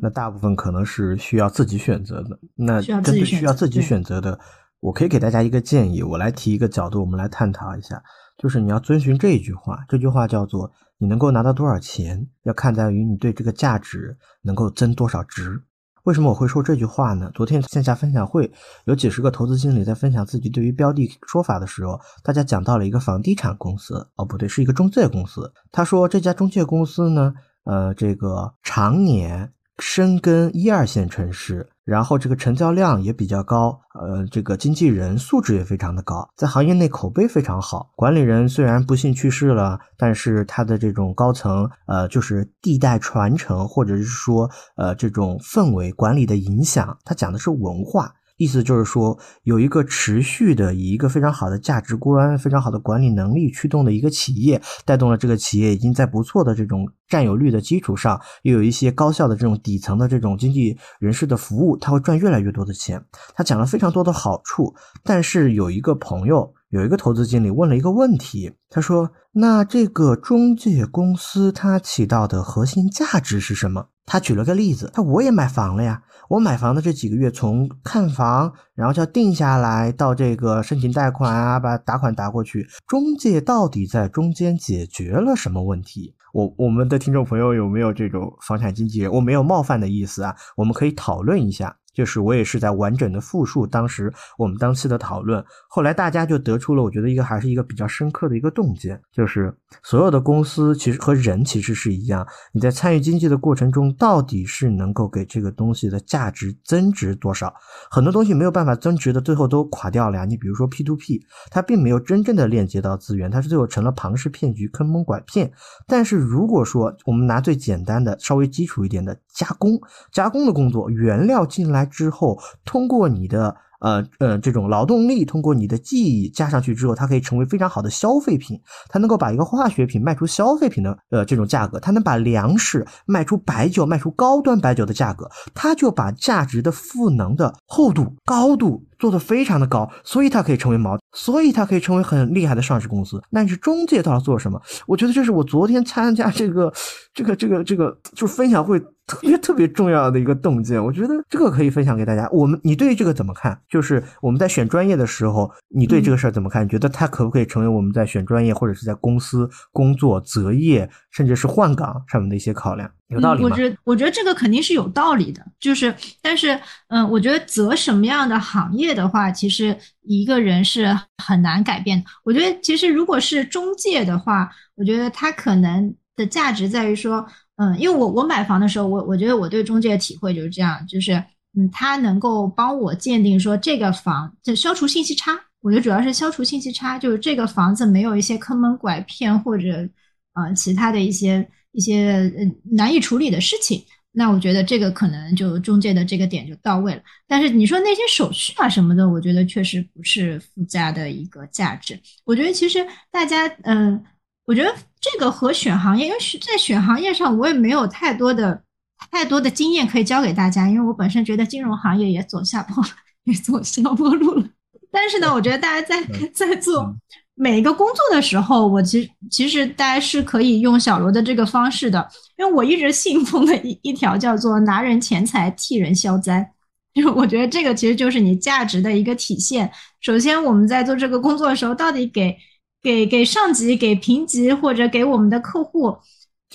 Speaker 3: 那大部分可能是需要自己选择的。那针对需要自己选择的，我可以给大家一个建议，我来提一个角度，我们来探讨一下。就是你要遵循这一句话，这句话叫做：你能够拿到多少钱，要看在于你对这个价值能够增多少值。为什么我会说这句话呢？昨天线下分享会有几十个投资经理在分享自己对于标的说法的时候，大家讲到了一个房地产公司，哦不对，是一个中介公司。他说这家中介公司呢，呃，这个常年。深耕一二线城市，然后这个成交量也比较高，呃，这个经纪人素质也非常的高，在行业内口碑非常好。管理人虽然不幸去世了，但是他的这种高层，呃，就是地带传承，或者是说，呃，这种氛围管理的影响，他讲的是文化。意思就是说，有一个持续的以一个非常好的价值观、非常好的管理能力驱动的一个企业，带动了这个企业已经在不错的这种占有率的基础上，又有一些高效的这种底层的这种经济人士的服务，他会赚越来越多的钱。他讲了非常多的好处，但是有一个朋友。有一个投资经理问了一个问题，他说：“那这个中介公司它起到的核心价值是什么？”他举了个例子，他我也买房了呀，我买房的这几个月，从看房，然后叫定下来，到这个申请贷款啊，把打款打过去，中介到底在中间解决了什么问题？我我们的听众朋友有没有这种房产经纪人？我没有冒犯的意思啊，我们可以讨论一下。就是我也是在完整的复述当时我们当期的讨论，后来大家就得出了，我觉得一个还是一个比较深刻的一个洞见，就是所有的公司其实和人其实是一样，你在参与经济的过程中，到底是能够给这个东西的价值增值多少？很多东西没有办法增值的，最后都垮掉了呀。你比如说 P to P，它并没有真正的链接到资源，它是最后成了庞氏骗局、坑蒙拐骗。但是如果说我们拿最简单的、稍微基础一点的加工，加工的工作，原料进来。之后，通过你的呃呃这种劳动力，通过你的记忆加上去之后，它可以成为非常好的消费品。它能够把一个化学品卖出消费品的呃这种价格，它能把粮食卖出白酒，卖出高端白酒的价格，它就把价值的赋能的厚度高度做的非常的高，所以它可以成为毛，所以它可以成为很厉害的上市公司。但是中介到底做什么？我觉得这是我昨天参加这个这个这个这个就是分享会。特别特别重要的一个洞见，我觉得这个可以分享给大家。我们，你对这个怎么看？就是我们在选专业的时候，你对这个事儿怎么看？你觉得它可不可以成为我们在选专业或者是在公司工作择业，甚至是换岗上面的一些考量？有道理
Speaker 4: 吗？我觉得，我觉得这个肯定是有道理的。就是，但是，嗯，我觉得择什么样的行业的话，其实一个人是很难改变的。我觉得，其实如果是中介的话，我觉得他可能的价值在于说。嗯，因为我我买房的时候，我我觉得我对中介的体会就是这样，就是嗯，他能够帮我鉴定说这个房就消除信息差，我觉得主要是消除信息差，就是这个房子没有一些坑蒙拐骗或者呃其他的一些一些难以处理的事情，那我觉得这个可能就中介的这个点就到位了。但是你说那些手续啊什么的，我觉得确实不是附加的一个价值。我觉得其实大家嗯。我觉得这个和选行业，因为在选行业上，我也没有太多的太多的经验可以教给大家，因为我本身觉得金融行业也走下坡，也走下坡路了。但是呢，我觉得大家在在做每一个工作的时候，我其实其实大家是可以用小罗的这个方式的，因为我一直信奉的一一条叫做拿人钱财替人消灾，就 我觉得这个其实就是你价值的一个体现。首先，我们在做这个工作的时候，到底给给给上级、给评级或者给我们的客户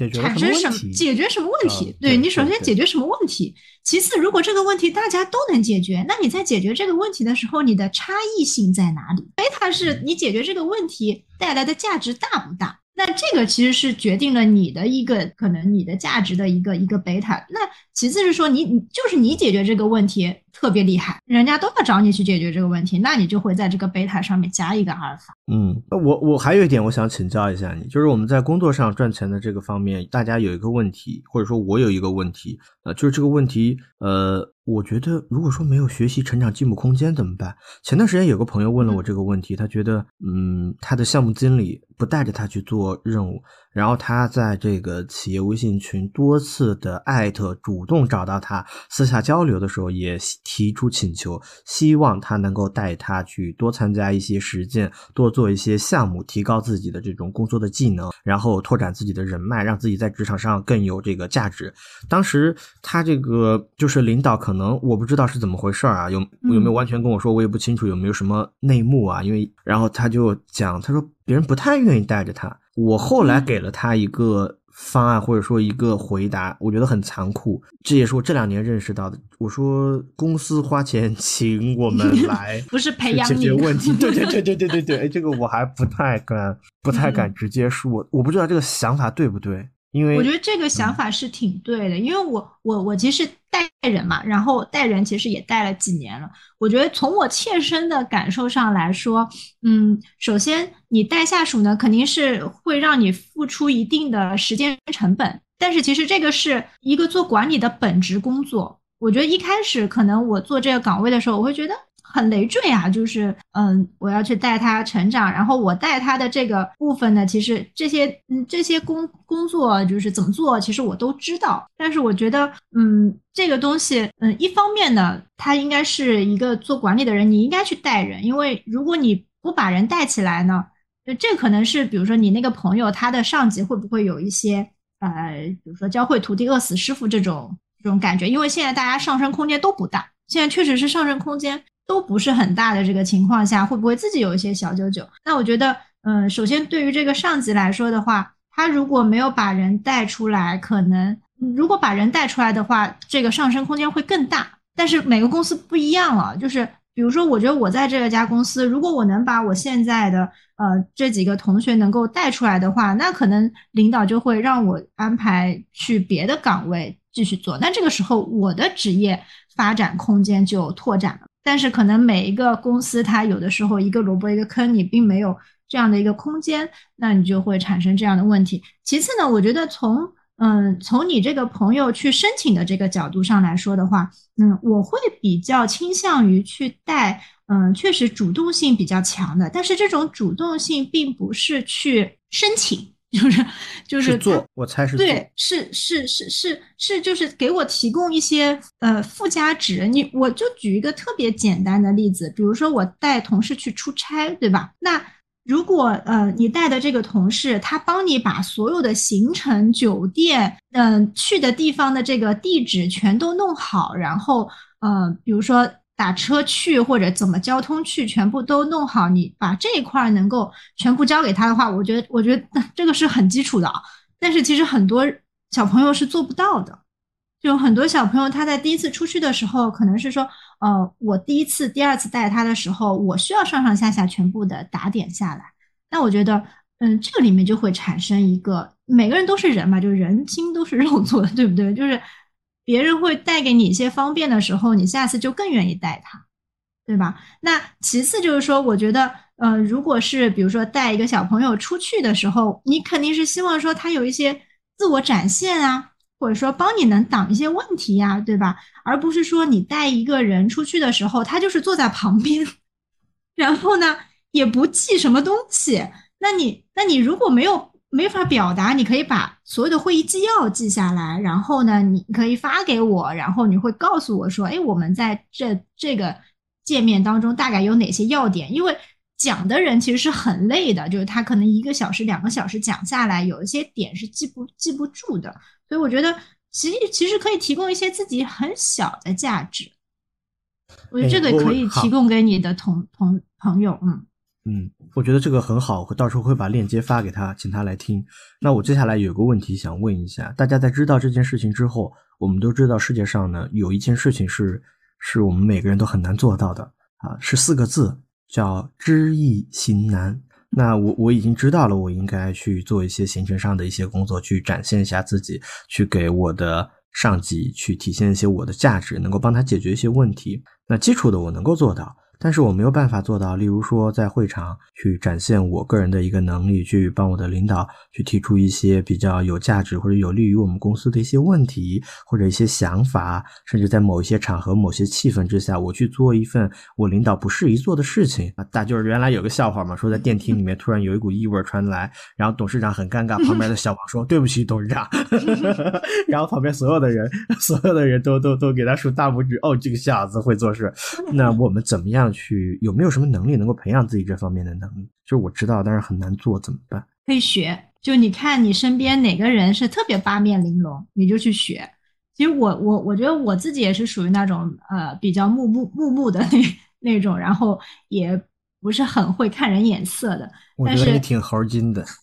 Speaker 4: 产生什么解决什么问题？对你首先解决什么问题？其次，如果这个问题大家都能解决，那你在解决这个问题的时候，你的差异性在哪里？贝塔是你解决这个问题带来的价值大不大？那这个其实是决定了你的一个可能你的价值的一个一个贝塔。那其次是说你你就是你解决这个问题特别厉害，人家都要找你去解决这个问题，那你就会在这个贝塔上面加一个阿尔法。
Speaker 3: 嗯，我我还有一点我想请教一下你，就是我们在工作上赚钱的这个方面，大家有一个问题，或者说我有一个问题，呃，就是这个问题，呃。我觉得，如果说没有学习成长进步空间怎么办？前段时间有个朋友问了我这个问题，他觉得，嗯，他的项目经理不带着他去做任务。然后他在这个企业微信群多次的艾特，主动找到他私下交流的时候，也提出请求，希望他能够带他去多参加一些实践，多做一些项目，提高自己的这种工作的技能，然后拓展自己的人脉，让自己在职场上更有这个价值。当时他这个就是领导，可能我不知道是怎么回事啊，有有没有完全跟我说，我也不清楚有没有什么内幕啊，因为然后他就讲，他说别人不太愿意带着他。我后来给了他一个方案，或者说一个回答，我觉得很残酷。这也是我这两年认识到的。我说公司花钱 请我们来，
Speaker 4: 不是培养
Speaker 3: 解决问题。对对对对对对对，哎，这个我还不太敢，不太敢直接说。我不知道这个想法对不对。因为
Speaker 4: 我觉得这个想法是挺对的，因为我我我其实带人嘛，然后带人其实也带了几年了。我觉得从我切身的感受上来说，嗯，首先你带下属呢，肯定是会让你付出一定的时间成本，但是其实这个是一个做管理的本职工作。我觉得一开始可能我做这个岗位的时候，我会觉得。很累赘啊，就是嗯，我要去带他成长，然后我带他的这个部分呢，其实这些嗯这些工工作就是怎么做，其实我都知道。但是我觉得嗯这个东西嗯一方面呢，他应该是一个做管理的人，你应该去带人，因为如果你不把人带起来呢？这可能是比如说你那个朋友他的上级会不会有一些呃，比如说教会徒弟饿死师傅这种这种感觉？因为现在大家上升空间都不大，现在确实是上升空间都不是很大的这个情况下，会不会自己有一些小九九？那我觉得，嗯，首先对于这个上级来说的话，他如果没有把人带出来，可能如果把人带出来的话，这个上升空间会更大。但是每个公司不一样了，就是比如说，我觉得我在这个家公司，如果我能把我现在的呃这几个同学能够带出来的话，那可能领导就会让我安排去别的岗位继续做。那这个时候我的职业发展空间就拓展了。但是可能每一个公司它有的时候一个萝卜一个坑，你并没有这样的一个空间，那你就会产生这样的问题。其次呢，我觉得从嗯，从你这个朋友去申请的这个角度上来说的话，嗯，我会比较倾向于去带，嗯，确实主动性比较强的，但是这种主动性并不是去申请，就是就是
Speaker 3: 做，我猜是
Speaker 4: 对，是是是是是，就是给我提供一些呃附加值。你我就举一个特别简单的例子，比如说我带同事去出差，对吧？那如果呃你带的这个同事他帮你把所有的行程、酒店、嗯去的地方的这个地址全都弄好，然后呃比如说打车去或者怎么交通去，全部都弄好，你把这一块能够全部交给他的话，我觉得我觉得这个是很基础的啊。但是其实很多小朋友是做不到的。就很多小朋友，他在第一次出去的时候，可能是说，呃，我第一次、第二次带他的时候，我需要上上下下全部的打点下来。那我觉得，嗯，这个里面就会产生一个，每个人都是人嘛，就人心都是肉做的，对不对？就是别人会带给你一些方便的时候，你下次就更愿意带他，对吧？那其次就是说，我觉得，呃，如果是比如说带一个小朋友出去的时候，你肯定是希望说他有一些自我展现啊。或者说帮你能挡一些问题呀，对吧？而不是说你带一个人出去的时候，他就是坐在旁边，然后呢也不记什么东西。那你那你如果没有没法表达，你可以把所有的会议纪要记下来，然后呢你可以发给我，然后你会告诉我说，哎，我们在这这个界面当中大概有哪些要点？因为讲的人其实是很累的，就是他可能一个小时、两个小时讲下来，有一些点是记不记不住的。所以我觉得，其实其实可以提供一些自己很小的价值，我觉得这个可以提供给你的同同朋友，嗯
Speaker 3: 嗯，我觉得这个很好，我到时候会把链接发给他，请他来听。那我接下来有个问题想问一下，大家在知道这件事情之后，我们都知道世界上呢有一件事情是是我们每个人都很难做到的啊，是四个字，叫知易行难。那我我已经知道了，我应该去做一些行程上的一些工作，去展现一下自己，去给我的上级去体现一些我的价值，能够帮他解决一些问题。那基础的我能够做到。但是我没有办法做到，例如说在会场去展现我个人的一个能力，去帮我的领导去提出一些比较有价值或者有利于我们公司的一些问题或者一些想法，甚至在某一些场合、某些气氛之下，我去做一份我领导不适宜做的事情啊。大就是原来有个笑话嘛，说在电梯里面突然有一股异味传来，然后董事长很尴尬，旁边的小王说：“ 对不起，董事长。”然后旁边所有的人，所有的人都都都给他竖大拇指，哦，这个小子会做事。那我们怎么样？去有没有什么能力能够培养自己这方面的能力？就是我知道，但是很难做，怎么办？
Speaker 4: 可以学，就你看你身边哪个人是特别八面玲珑，你就去学。其实我我我觉得我自己也是属于那种呃比较木木木木的那那种，然后也不是很会看人眼色的。
Speaker 3: 我觉得你挺猴精的。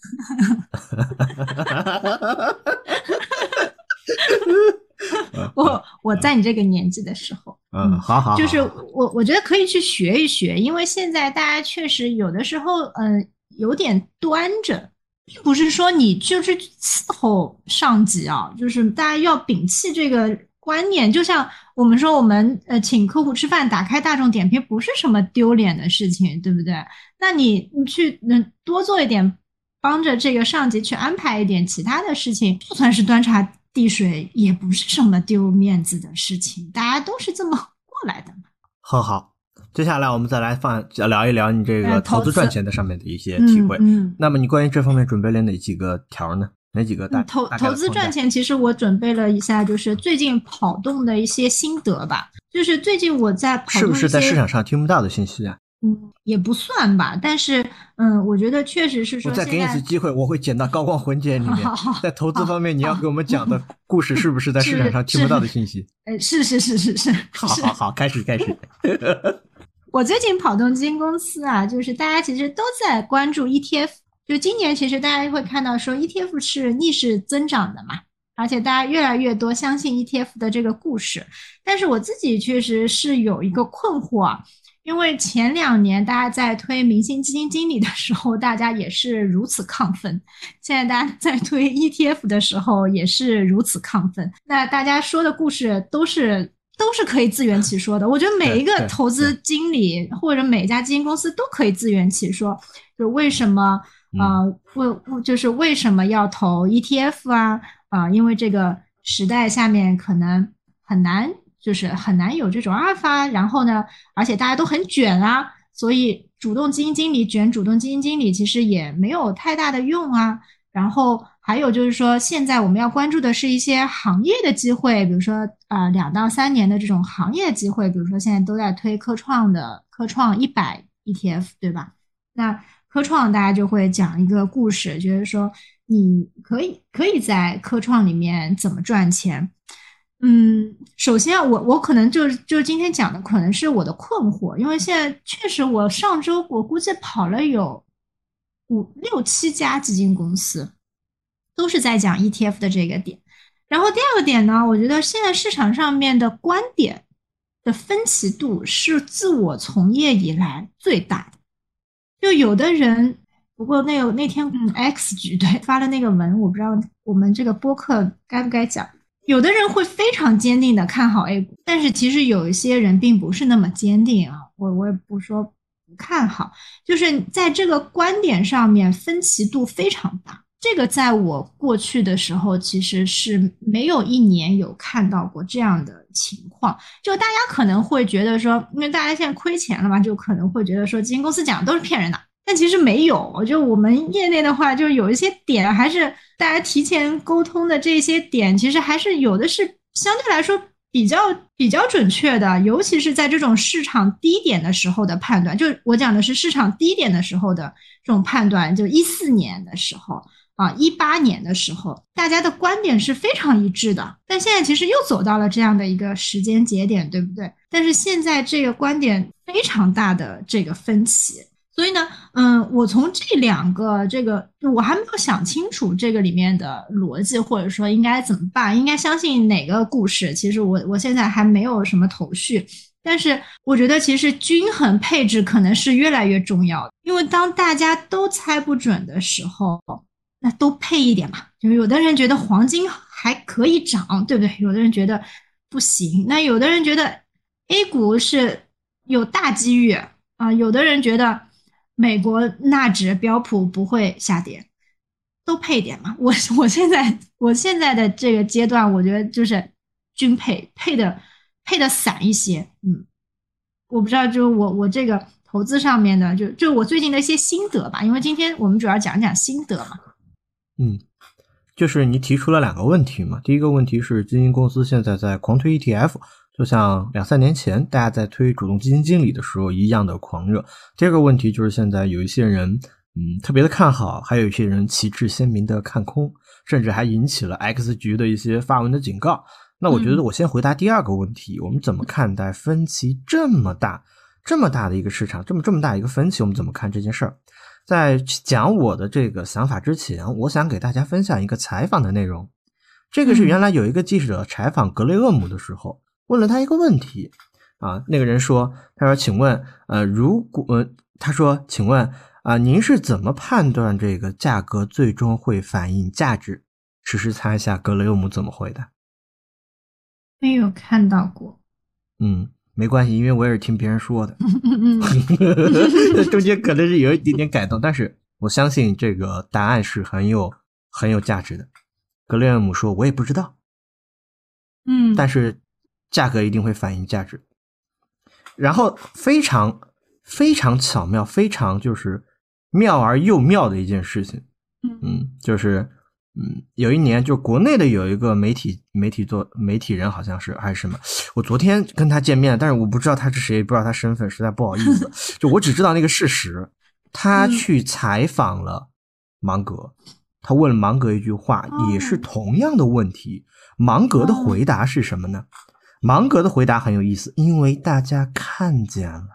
Speaker 4: 我我在你这个年纪的时候，
Speaker 3: 嗯，好好，
Speaker 4: 就是我我觉得可以去学一学，因为现在大家确实有的时候，嗯，有点端着，并不是说你就是伺候上级啊，就是大家要摒弃这个观念。就像我们说，我们呃请客户吃饭，打开大众点评不是什么丢脸的事情，对不对？那你你去能多做一点，帮着这个上级去安排一点其他的事情，就算是端茶。递水也不是什么丢面子的事情，大家都是这么过来的嘛。
Speaker 3: 很好，接下来我们再来放聊一聊你这个投资赚钱的上面的一些体会。
Speaker 4: 嗯，
Speaker 3: 那么你关于这方面准备了哪几个条呢？哪几个大
Speaker 4: 投投资赚钱？其实我准备了一下，就是最近跑动的一些心得吧。就是最近我在跑
Speaker 3: 是不是在市场上听不到的信息啊？
Speaker 4: 嗯，也不算吧，但是嗯，我觉得确实是说，
Speaker 3: 我再给你一次机会，我会剪到高光混剪里面，在投资方面，你要给我们讲的故事是不是在市场上听不到的信息？
Speaker 4: 呃，是是是是是，
Speaker 3: 好好好，开始开始。
Speaker 4: 我最近跑动基金公司啊，就是大家其实都在关注 ETF，就今年其实大家会看到说 ETF 是逆势增长的嘛，而且大家越来越多相信 ETF 的这个故事，但是我自己确实是有一个困惑啊。因为前两年大家在推明星基金经理的时候，大家也是如此亢奋；现在大家在推 ETF 的时候也是如此亢奋。那大家说的故事都是都是可以自圆其说的。我觉得每一个投资经理或者每一家基金公司都可以自圆其说，就为什么啊？为就是为什么要投 ETF 啊？啊，因为这个时代下面可能很难。就是很难有这种阿尔法，然后呢，而且大家都很卷啊，所以主动基金经理卷主动基金经理其实也没有太大的用啊。然后还有就是说，现在我们要关注的是一些行业的机会，比如说啊，两到三年的这种行业机会，比如说现在都在推科创的科创一百 ETF，对吧？那科创大家就会讲一个故事，就是说你可以可以在科创里面怎么赚钱。嗯，首先我我可能就就今天讲的可能是我的困惑，因为现在确实我上周我估计跑了有五六七家基金公司，都是在讲 ETF 的这个点。然后第二个点呢，我觉得现在市场上面的观点的分歧度是自我从业以来最大的。就有的人，不过那个那天嗯 X 局对发了那个文，我不知道我们这个播客该不该讲。有的人会非常坚定的看好 A 股，但是其实有一些人并不是那么坚定啊。我我也不说不看好，就是在这个观点上面分歧度非常大。这个在我过去的时候其实是没有一年有看到过这样的情况。就大家可能会觉得说，因为大家现在亏钱了嘛，就可能会觉得说基金公司讲的都是骗人的。但其实没有，就我们业内的话，就有一些点还是大家提前沟通的这些点，其实还是有的是相对来说比较比较准确的，尤其是在这种市场低点的时候的判断。就我讲的是市场低点的时候的这种判断，就一四年的时候啊，一八年的时候，大家的观点是非常一致的。但现在其实又走到了这样的一个时间节点，对不对？但是现在这个观点非常大的这个分歧。所以呢，嗯，我从这两个这个，我还没有想清楚这个里面的逻辑，或者说应该怎么办，应该相信哪个故事？其实我我现在还没有什么头绪。但是我觉得，其实均衡配置可能是越来越重要的，因为当大家都猜不准的时候，那都配一点嘛。就有的人觉得黄金还可以涨，对不对？有的人觉得不行，那有的人觉得 A 股是有大机遇啊，有的人觉得。美国纳指标普不会下跌，都配点嘛。我我现在我现在的这个阶段，我觉得就是均配配的配的散一些。嗯，我不知道，就我我这个投资上面的，就就我最近的一些心得吧。因为今天我们主要讲讲心得嘛。
Speaker 3: 嗯，就是你提出了两个问题嘛。第一个问题是基金公司现在在狂推 ETF。就像两三年前大家在推主动基金经理的时候一样的狂热。第二个问题就是现在有一些人，嗯，特别的看好，还有一些人旗帜鲜明的看空，甚至还引起了 X 局的一些发文的警告。那我觉得我先回答第二个问题，我们怎么看待分歧这么大、这么大的一个市场，这么这么大一个分歧，我们怎么看这件事儿？在讲我的这个想法之前，我想给大家分享一个采访的内容。这个是原来有一个记者采访格雷厄姆的时候。问了他一个问题，啊，那个人说：“他说，请问，呃，如果他说，请问啊，您是怎么判断这个价格最终会反映价值？试试猜一下，格雷厄姆怎么回答？
Speaker 4: 没有看到过。
Speaker 3: 嗯，没关系，因为我也是听别人说的。中间可能是有一点点改动，但是我相信这个答案是很有很有价值的。格雷厄姆说：“我也不知道。”
Speaker 4: 嗯，
Speaker 3: 但是。价格一定会反映价值，然后非常非常巧妙，非常就是妙而又妙的一件事情，嗯，就是嗯，有一年就国内的有一个媒体媒体做媒体人好像是还是什么，我昨天跟他见面，但是我不知道他是谁，也不知道他身份，实在不好意思。就我只知道那个事实，他去采访了芒格，他问了芒格一句话，也是同样的问题。芒格的回答是什么呢？芒格的回答很有意思，因为大家看见了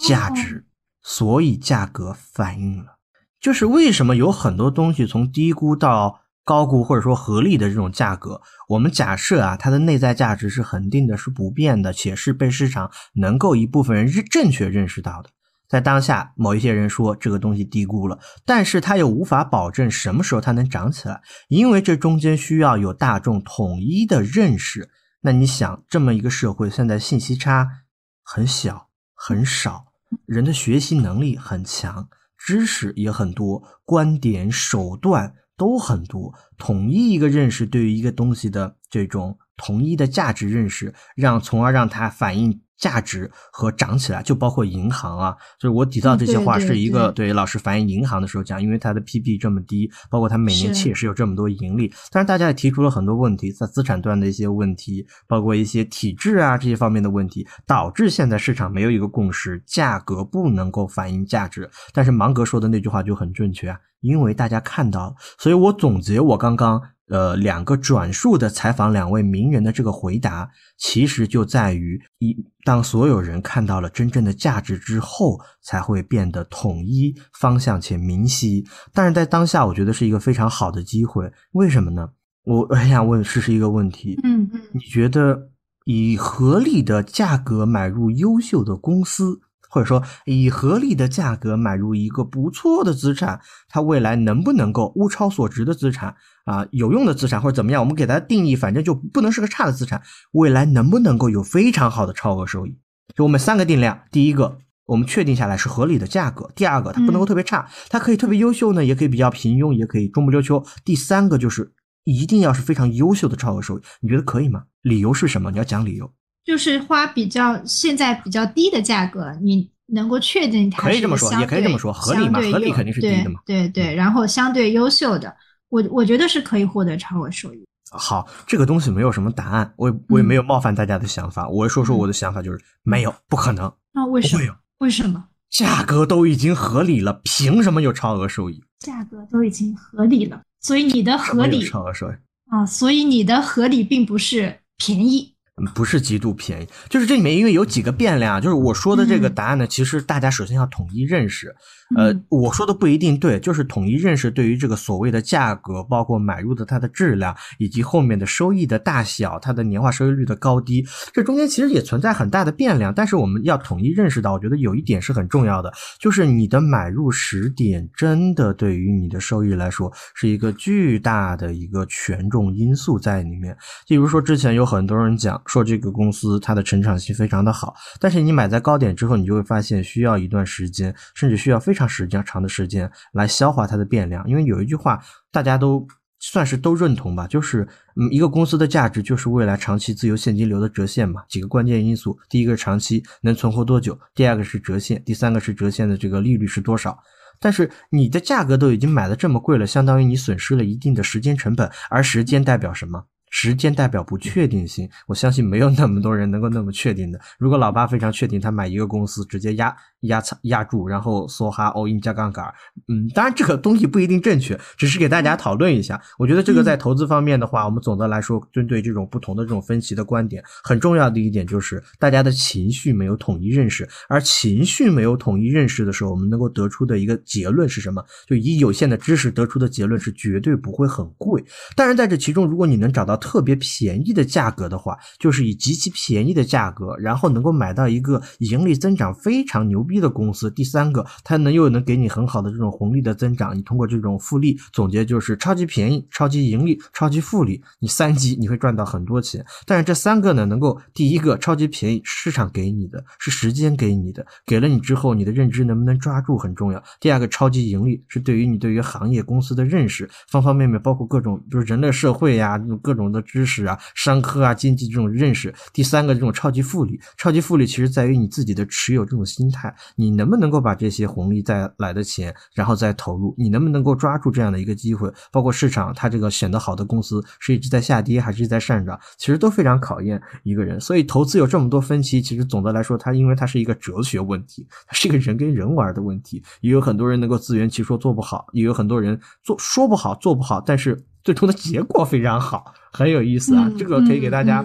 Speaker 3: 价值，所以价格反应了。就是为什么有很多东西从低估到高估，或者说合理的这种价格，我们假设啊，它的内在价值是恒定的，是不变的，且是被市场能够一部分人是正确认识到的。在当下，某一些人说这个东西低估了，但是他又无法保证什么时候它能涨起来，因为这中间需要有大众统一的认识。那你想，这么一个社会，现在信息差很小很少，人的学习能力很强。知识也很多，观点、手段都很多。统一一个认识，对于一个东西的这种统一的价值认识，让从而让它反映。价值和涨起来，就包括银行啊，就是我提到这些话是一个对老师反映银行的时候讲，因为它的 PB 这么低，包括它每年确实有这么多盈利，但是大家也提出了很多问题，在资产端的一些问题，包括一些体制啊这些方面的问题，导致现在市场没有一个共识，价格不能够反映价值。但是芒格说的那句话就很正确啊，因为大家看到了，所以我总结我刚刚。呃，两个转述的采访两位名人的这个回答，其实就在于一当所有人看到了真正的价值之后，才会变得统一方向且明晰。但是在当下，我觉得是一个非常好的机会。为什么呢？我很想问试试一个问题。
Speaker 4: 嗯嗯，
Speaker 3: 你觉得以合理的价格买入优秀的公司？或者说以合理的价格买入一个不错的资产，它未来能不能够物超所值的资产啊，有用的资产或者怎么样？我们给它定义，反正就不能是个差的资产。未来能不能够有非常好的超额收益？就我们三个定量：第一个，我们确定下来是合理的价格；第二个，它不能够特别差，它可以特别优秀呢，也可以比较平庸，也可以中不溜秋；第三个就是一定要是非常优秀的超额收益。你觉得可以吗？理由是什么？你要讲理由。
Speaker 4: 就是花比较现在比较低的价格，你能够确定它
Speaker 3: 可以这么说，也可以这么说，合理嘛？合理肯定是低的嘛？
Speaker 4: 对对，然后相对优秀的，我我觉得是可以获得超额收益。
Speaker 3: 好，这个东西没有什么答案，我我也没有冒犯大家的想法，我说说我的想法，就是没有，不可能。
Speaker 4: 那为什么？为什么？
Speaker 3: 价格都已经合理了，凭什么有超额收益？
Speaker 4: 价格都已经合理了，所以你的合理
Speaker 3: 超额收益
Speaker 4: 啊，所以你的合理并不是便宜。
Speaker 3: 不是极度便宜，就是这里面因为有几个变量，就是我说的这个答案呢，其实大家首先要统一认识。呃，我说的不一定对，就是统一认识对于这个所谓的价格，包括买入的它的质量，以及后面的收益的大小，它的年化收益率的高低，这中间其实也存在很大的变量。但是我们要统一认识到，我觉得有一点是很重要的，就是你的买入时点真的对于你的收益来说是一个巨大的一个权重因素在里面。例如说之前有很多人讲说这个公司它的成长性非常的好，但是你买在高点之后，你就会发现需要一段时间，甚至需要非常。时间长的时间来消化它的变量，因为有一句话大家都算是都认同吧，就是嗯，一个公司的价值就是未来长期自由现金流的折现嘛。几个关键因素，第一个长期能存活多久，第二个是折现，第三个是折现的这个利率是多少。但是你的价格都已经买的这么贵了，相当于你损失了一定的时间成本，而时间代表什么？时间代表不确定性，我相信没有那么多人能够那么确定的。如果老八非常确定，他买一个公司直接压压压住，然后梭哈 all in 加杠杆，嗯，当然这个东西不一定正确，只是给大家讨论一下。我觉得这个在投资方面的话，我们总的来说，针对这种不同的这种分歧的观点，很重要的一点就是大家的情绪没有统一认识，而情绪没有统一认识的时候，我们能够得出的一个结论是什么？就以有限的知识得出的结论是绝对不会很贵。当然在这其中，如果你能找到。特别便宜的价格的话，就是以极其便宜的价格，然后能够买到一个盈利增长非常牛逼的公司。第三个，它能又能给你很好的这种红利的增长。你通过这种复利总结就是超级便宜、超级盈利、超级复利。你三级你会赚到很多钱。但是这三个呢，能够第一个超级便宜，市场给你的是时间给你的，给了你之后，你的认知能不能抓住很重要。第二个超级盈利是对于你对于行业公司的认识方方面面，包括各种就是人类社会呀，各种。的知识啊、商科啊、经济这种认识。第三个这种超级复利，超级复利其实在于你自己的持有这种心态，你能不能够把这些红利再来的钱，然后再投入，你能不能够抓住这样的一个机会？包括市场它这个选的好的公司是一直在下跌还是在上涨，其实都非常考验一个人。所以投资有这么多分歧，其实总的来说，它因为它是一个哲学问题，它是一个人跟人玩的问题。也有很多人能够自圆其说做不好，也有很多人做说不好做不好，但是最终的结果非常好，很有意思啊！这个可以给大家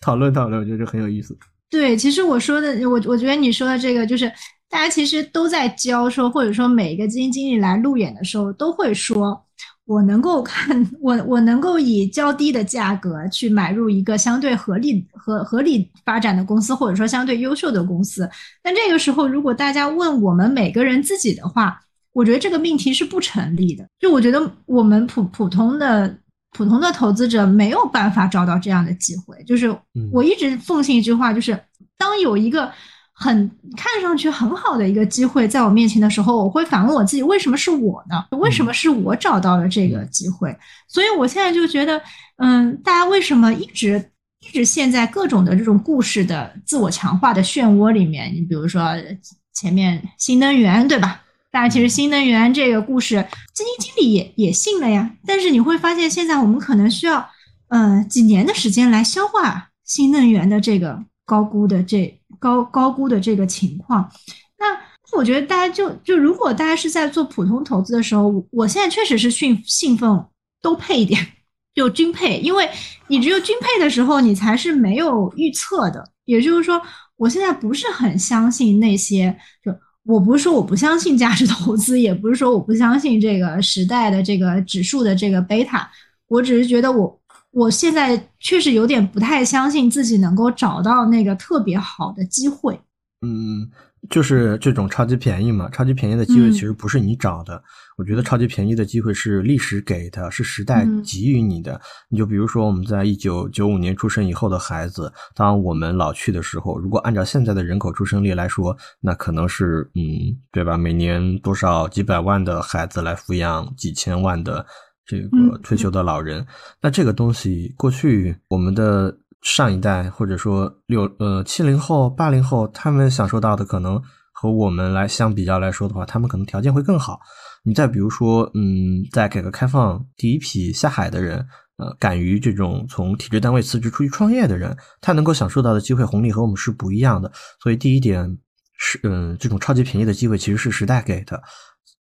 Speaker 3: 讨论讨论，我觉得很有意思。
Speaker 4: 对，其实我说的，我我觉得你说的这个，就是大家其实都在教说，或者说每一个基金经理来路演的时候，都会说。我能够看我我能够以较低的价格去买入一个相对合理合合理发展的公司，或者说相对优秀的公司。但这个时候，如果大家问我们每个人自己的话，我觉得这个命题是不成立的。就我觉得我们普普通的普通的投资者没有办法找到这样的机会。就是我一直奉行一句话，就是当有一个。很看上去很好的一个机会在我面前的时候，我会反问我自己：为什么是我呢？为什么是我找到了这个机会？所以我现在就觉得，嗯，大家为什么一直一直陷在各种的这种故事的自我强化的漩涡里面？你比如说前面新能源，对吧？大家其实新能源这个故事，基金经理也也信了呀。但是你会发现，现在我们可能需要，嗯，几年的时间来消化新能源的这个高估的这。高高估的这个情况，那我觉得大家就就如果大家是在做普通投资的时候，我现在确实是兴兴奋都配一点，就均配，因为你只有均配的时候，你才是没有预测的。也就是说，我现在不是很相信那些，就我不是说我不相信价值投资，也不是说我不相信这个时代的这个指数的这个贝塔，我只是觉得我。我现在确实有点不太相信自己能够找到那个特别好的机会。
Speaker 3: 嗯，就是这种超级便宜嘛，超级便宜的机会其实不是你找的。我觉得超级便宜的机会是历史给的，是时代给予你的。你就比如说我们在一九九五年出生以后的孩子，当我们老去的时候，如果按照现在的人口出生率来说，那可能是嗯，对吧？每年多少几百万的孩子来抚养几千万的。这个退休的老人，那这个东西过去我们的上一代或者说六呃七零后八零后，他们享受到的可能和我们来相比较来说的话，他们可能条件会更好。你再比如说，嗯，在改革开放第一批下海的人，呃，敢于这种从体制单位辞职出去创业的人，他能够享受到的机会红利和我们是不一样的。所以第一点是，嗯，这种超级便宜的机会其实是时代给的。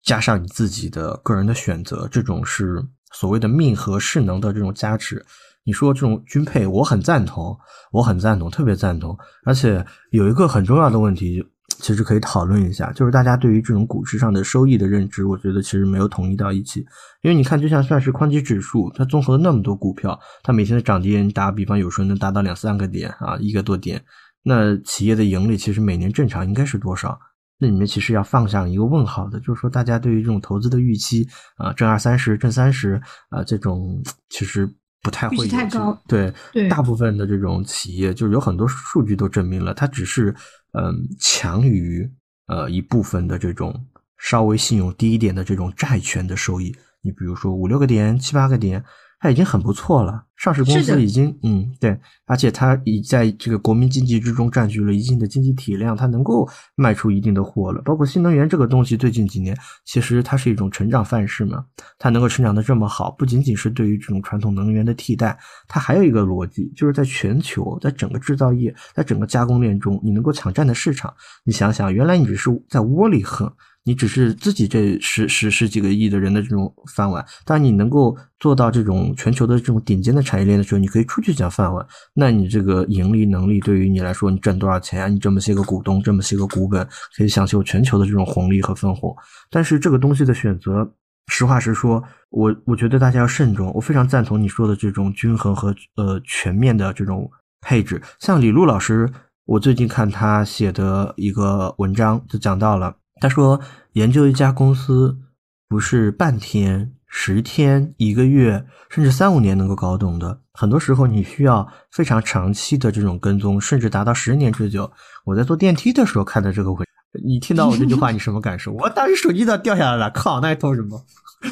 Speaker 3: 加上你自己的个人的选择，这种是所谓的命和势能的这种加持。你说这种均配，我很赞同，我很赞同，特别赞同。而且有一个很重要的问题，其实可以讨论一下，就是大家对于这种股市上的收益的认知，我觉得其实没有统一到一起。因为你看，就像算是宽基指数，它综合了那么多股票，它每天的涨跌，你打比方，有时候能达到两三个点啊，一个多点。那企业的盈利其实每年正常应该是多少？那里面其实要放上一个问号的，就是说大家对于这种投资的预期啊，挣二三十、挣三十啊，这种其实不太会
Speaker 4: 太高。
Speaker 3: 对，大部分的这种企业，就是有很多数据都证明了，它只是嗯强于呃一部分的这种稍微信用低一点的这种债权的收益。你比如说五六个点、七八个点。它已经很不错了，上市公司已经嗯对，而且它已在这个国民经济之中占据了一定的经济体量，它能够卖出一定的货了。包括新能源这个东西，最近几年其实它是一种成长范式嘛，它能够成长的这么好，不仅仅是对于这种传统能源的替代，它还有一个逻辑，就是在全球，在整个制造业，在整个加工链中，你能够抢占的市场。你想想，原来你只是在窝里横。你只是自己这十十十几个亿的人的这种饭碗，当你能够做到这种全球的这种顶尖的产业链的时候，你可以出去抢饭碗。那你这个盈利能力对于你来说，你挣多少钱啊？你这么些个股东，这么些个股本，可以享受全球的这种红利和分红。但是这个东西的选择，实话实说，我我觉得大家要慎重。我非常赞同你说的这种均衡和呃全面的这种配置。像李璐老师，我最近看他写的一个文章，就讲到了。他说：“研究一家公司不是半天、十天、一个月，甚至三五年能够搞懂的。很多时候，你需要非常长期的这种跟踪，甚至达到十年之久。我在坐电梯的时候看的这个回，你听到我这句话，你什么感受？我当时手机都要掉下来了，靠，那一头什么？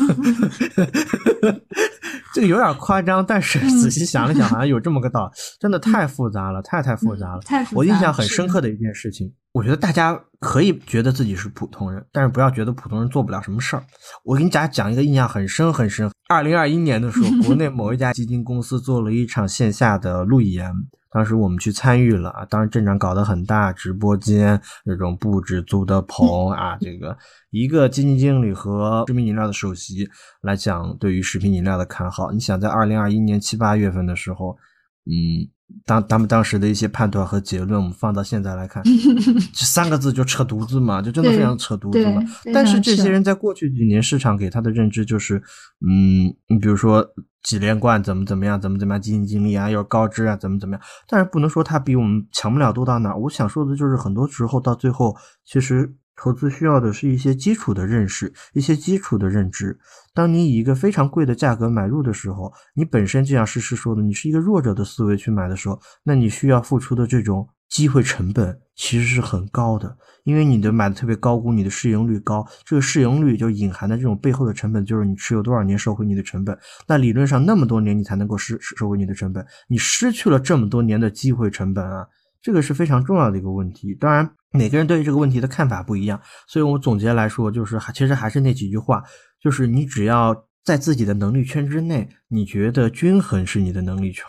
Speaker 3: 这个有点夸张，但是仔细想了想，好像有这么个道理。真的太复杂了，太太复杂了。
Speaker 4: 太复杂。
Speaker 3: 我印象很深刻的一件事情，我觉得大家可以觉得自己是普通人，但是不要觉得普通人做不了什么事儿。我给你家讲一个印象很深很深。二零二一年的时候，国内某一家基金公司做了一场线下的路演。当时我们去参与了啊，当时阵仗搞得很大，直播间那种布置、租的棚 啊，这个一个基金经理和食品饮料的首席来讲对于食品饮料的看好。你想在二零二一年七八月份的时候，嗯，当他们当时的一些判断和结论，我们放到现在来看，这三个字就扯犊子嘛，就真的非常扯犊子嘛。但是这些人在过去几年市场给他的认知就是，嗯，你比如说。几连冠怎么怎么样，怎么怎么样，基金经理啊，又是高知啊，怎么怎么样？但是不能说他比我们强不了多到哪。我想说的就是，很多时候到最后，其实投资需要的是一些基础的认识，一些基础的认知。当你以一个非常贵的价格买入的时候，你本身就像诗诗说的，你是一个弱者的思维去买的时候，那你需要付出的这种。机会成本其实是很高的，因为你的买的特别高估，你的市盈率高，这个市盈率就隐含的这种背后的成本，就是你持有多少年收回你的成本。那理论上那么多年你才能够收收回你的成本，你失去了这么多年的机会成本啊，这个是非常重要的一个问题。当然，每个人对于这个问题的看法不一样，所以我总结来说，就是其实还是那几句话，就是你只要在自己的能力圈之内，你觉得均衡是你的能力圈。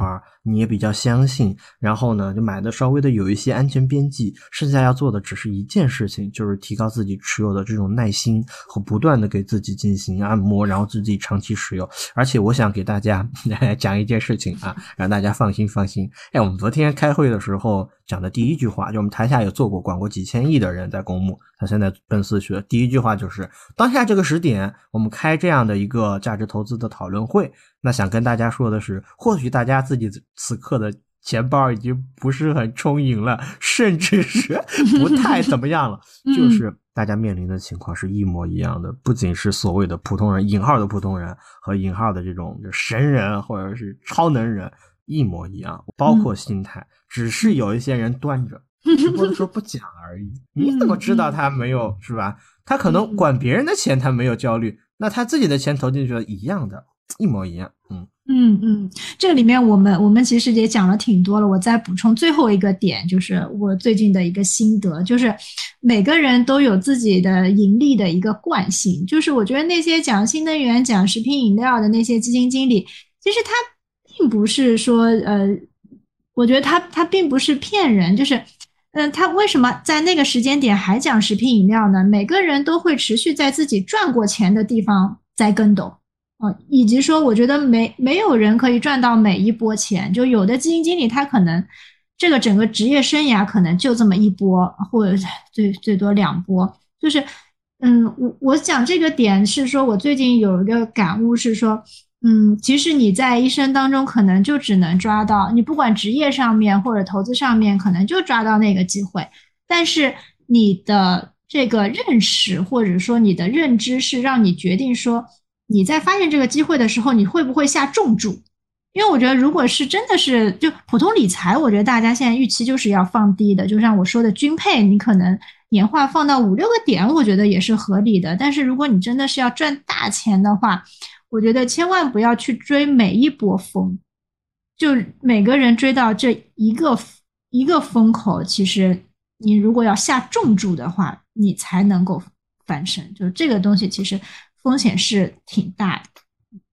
Speaker 3: 你也比较相信，然后呢，就买的稍微的有一些安全边际，剩下要做的只是一件事情，就是提高自己持有的这种耐心和不断的给自己进行按摩，然后自己长期持有。而且我想给大家 讲一件事情啊，让大家放心放心。哎，我们昨天开会的时候讲的第一句话，就我们台下有做过管过几千亿的人在公募，他现在奔四去了。第一句话就是当下这个时点，我们开这样的一个价值投资的讨论会。那想跟大家说的是，或许大家自己此刻的钱包已经不是很充盈了，甚至是 不太怎么样了。就是大家面临的情况是一模一样的，不仅是所谓的普通人（引号的普通人）和引号的这种神人或者是超能人一模一样，包括心态，只是有一些人端着，直播的时候不讲而已。你怎么知道他没有是吧？他可能管别人的钱，他没有焦虑，那他自己的钱投进去了一样的。一模一样，嗯
Speaker 4: 嗯嗯，这里面我们我们其实也讲了挺多了。我再补充最后一个点，就是我最近的一个心得，就是每个人都有自己的盈利的一个惯性。就是我觉得那些讲新能源、讲食品饮料的那些基金经理，其实他并不是说呃，我觉得他他并不是骗人，就是嗯，他为什么在那个时间点还讲食品饮料呢？每个人都会持续在自己赚过钱的地方栽跟斗。以及说，我觉得没没有人可以赚到每一波钱，就有的基金经理他可能这个整个职业生涯可能就这么一波，或者最最多两波。就是，嗯，我我讲这个点是说，我最近有一个感悟是说，嗯，其实你在一生当中可能就只能抓到，你不管职业上面或者投资上面，可能就抓到那个机会，但是你的这个认识或者说你的认知是让你决定说。你在发现这个机会的时候，你会不会下重注？因为我觉得，如果是真的是就普通理财，我觉得大家现在预期就是要放低的。就像我说的，均配你可能年化放到五六个点，我觉得也是合理的。但是如果你真的是要赚大钱的话，我觉得千万不要去追每一波风，就每个人追到这一个一个风口，其实你如果要下重注的话，你才能够翻身。就是这个东西，其实。风险是挺大的。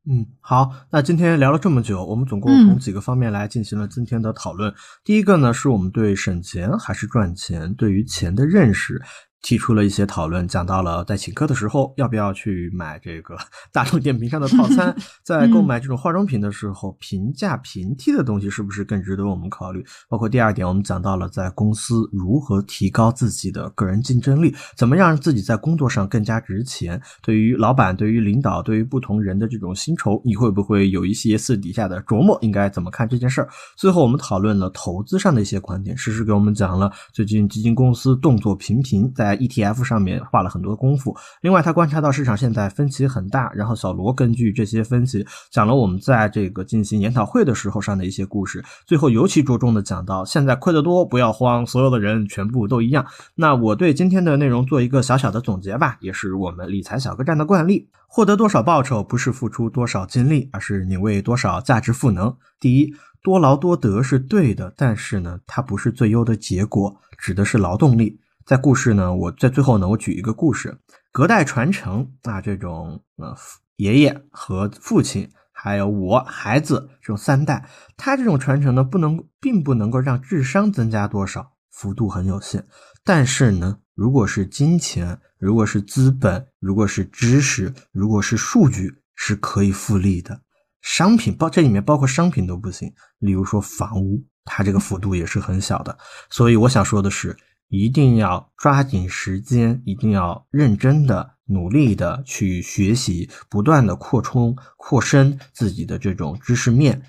Speaker 3: 嗯，好，那今天聊了这么久，我们总共从几个方面来进行了今天的讨论。第一个呢，是我们对省钱还是赚钱，对于钱的认识。提出了一些讨论，讲到了在请客的时候要不要去买这个 大众点评上的套餐，在购买这种化妆品的时候，平价平替的东西是不是更值得我们考虑？包括第二点，我们讲到了在公司如何提高自己的个人竞争力，怎么让自己在工作上更加值钱？对于老板、对于领导、对于不同人的这种薪酬，你会不会有一些私底下的琢磨？应该怎么看这件事儿？最后，我们讨论了投资上的一些观点，实时给我们讲了最近基金公司动作频频在。在 ETF 上面花了很多功夫。另外，他观察到市场现在分歧很大，然后小罗根据这些分歧讲了我们在这个进行研讨会的时候上的一些故事。最后，尤其着重的讲到，现在亏得多不要慌，所有的人全部都一样。那我对今天的内容做一个小小的总结吧，也是我们理财小客栈的惯例：获得多少报酬，不是付出多少精力，而是你为多少价值赋能。第一。多劳多得是对的，但是呢，它不是最优的结果，指的是劳动力。在故事呢，我在最后呢，我举一个故事，隔代传承啊，这种呃，爷爷和父亲，还有我孩子这种三代，他这种传承呢，不能并不能够让智商增加多少，幅度很有限。但是呢，如果是金钱，如果是资本，如果是知识，如果是数据，是可以复利的。商品包这里面包括商品都不行，例如说房屋，它这个幅度也是很小的。所以我想说的是，一定要抓紧时间，一定要认真的、努力的去学习，不断的扩充、扩深自己的这种知识面。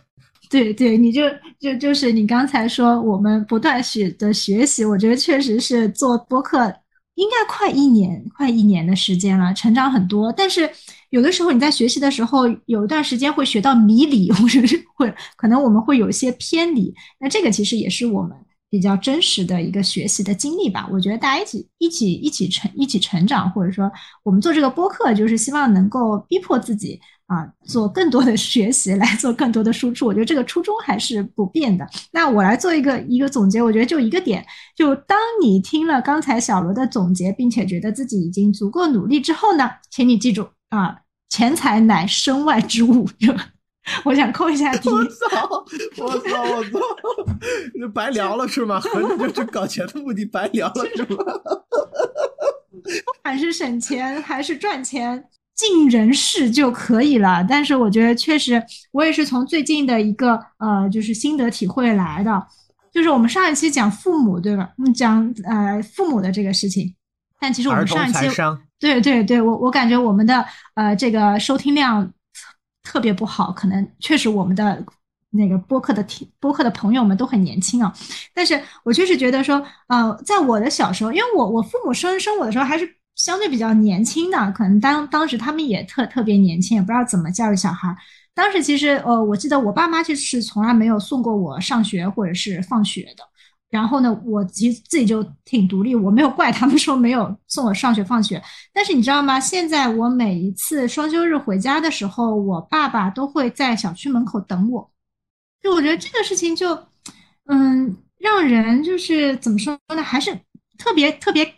Speaker 4: 对对，你就就就是你刚才说我们不断学的学习，我觉得确实是做播客。应该快一年，快一年的时间了，成长很多。但是有的时候你在学习的时候，有一段时间会学到迷离，或者是会可能我们会有一些偏离。那这个其实也是我们比较真实的一个学习的经历吧。我觉得大家一起一起一起成一起成长，或者说我们做这个播客，就是希望能够逼迫自己。啊，做更多的学习，来做更多的输出，我觉得这个初衷还是不变的。那我来做一个一个总结，我觉得就一个点，就当你听了刚才小罗的总结，并且觉得自己已经足够努力之后呢，请你记住啊，钱财乃身外之物。我想扣一下 题。
Speaker 3: 我操！我操！我操！那白聊了是吗？就是搞钱的目的白聊了是吗？
Speaker 4: 不管是省钱还是赚钱。尽人事就可以了，但是我觉得确实，我也是从最近的一个呃，就是心得体会来的，就是我们上一期讲父母，对吧？嗯，讲呃父母的这个事情，但其实我们上一期对对对，我我感觉我们的呃这个收听量特别不好，可能确实我们的那个播客的听播客的朋友们都很年轻啊，但是我确实觉得说，呃，在我的小时候，因为我我父母生生我的时候还是。相对比较年轻的，可能当当时他们也特特别年轻，也不知道怎么教育小孩。当时其实，呃，我记得我爸妈就是从来没有送过我上学或者是放学的。然后呢，我其实自己就挺独立，我没有怪他们说没有送我上学放学。但是你知道吗？现在我每一次双休日回家的时候，我爸爸都会在小区门口等我。就我觉得这个事情就，嗯，让人就是怎么说呢，还是特别特别。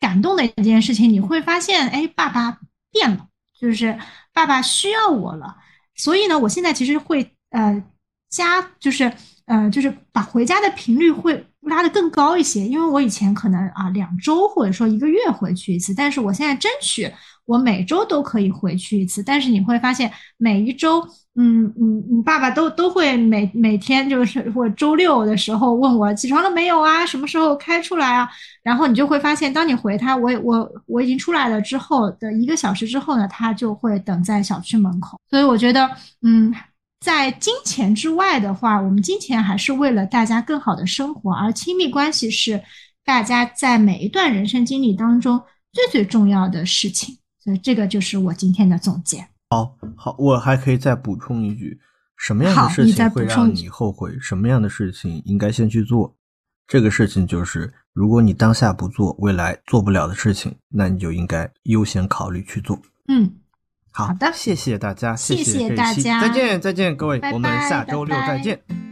Speaker 4: 感动的一件事情，你会发现，哎，爸爸变了，就是爸爸需要我了。所以呢，我现在其实会呃加，就是呃就是把回家的频率会拉得更高一些，因为我以前可能啊两周或者说一个月回去一次，但是我现在争取。我每周都可以回去一次，但是你会发现每一周，嗯嗯，你爸爸都都会每每天就是或周六的时候问我起床了没有啊，什么时候开出来啊？然后你就会发现，当你回他，我我我已经出来了之后的一个小时之后呢，他就会等在小区门口。所以我觉得，嗯，在金钱之外的话，我们金钱还是为了大家更好的生活，而亲密关系是大家在每一段人生经历当中最最重要的事情。所以这个就是我今天的总结。
Speaker 3: 好，好，我还可以再补充一句：什么样的事情会让你后悔？什么样的事情应该先去做？这个事情就是，如果你当下不做，未来做不了的事情，那你就应该优先考虑去做。
Speaker 4: 嗯，
Speaker 3: 好
Speaker 4: 的，
Speaker 3: 谢谢大家，
Speaker 4: 谢
Speaker 3: 谢
Speaker 4: 大家，
Speaker 3: 再见，再见，各位，我们下周六再见。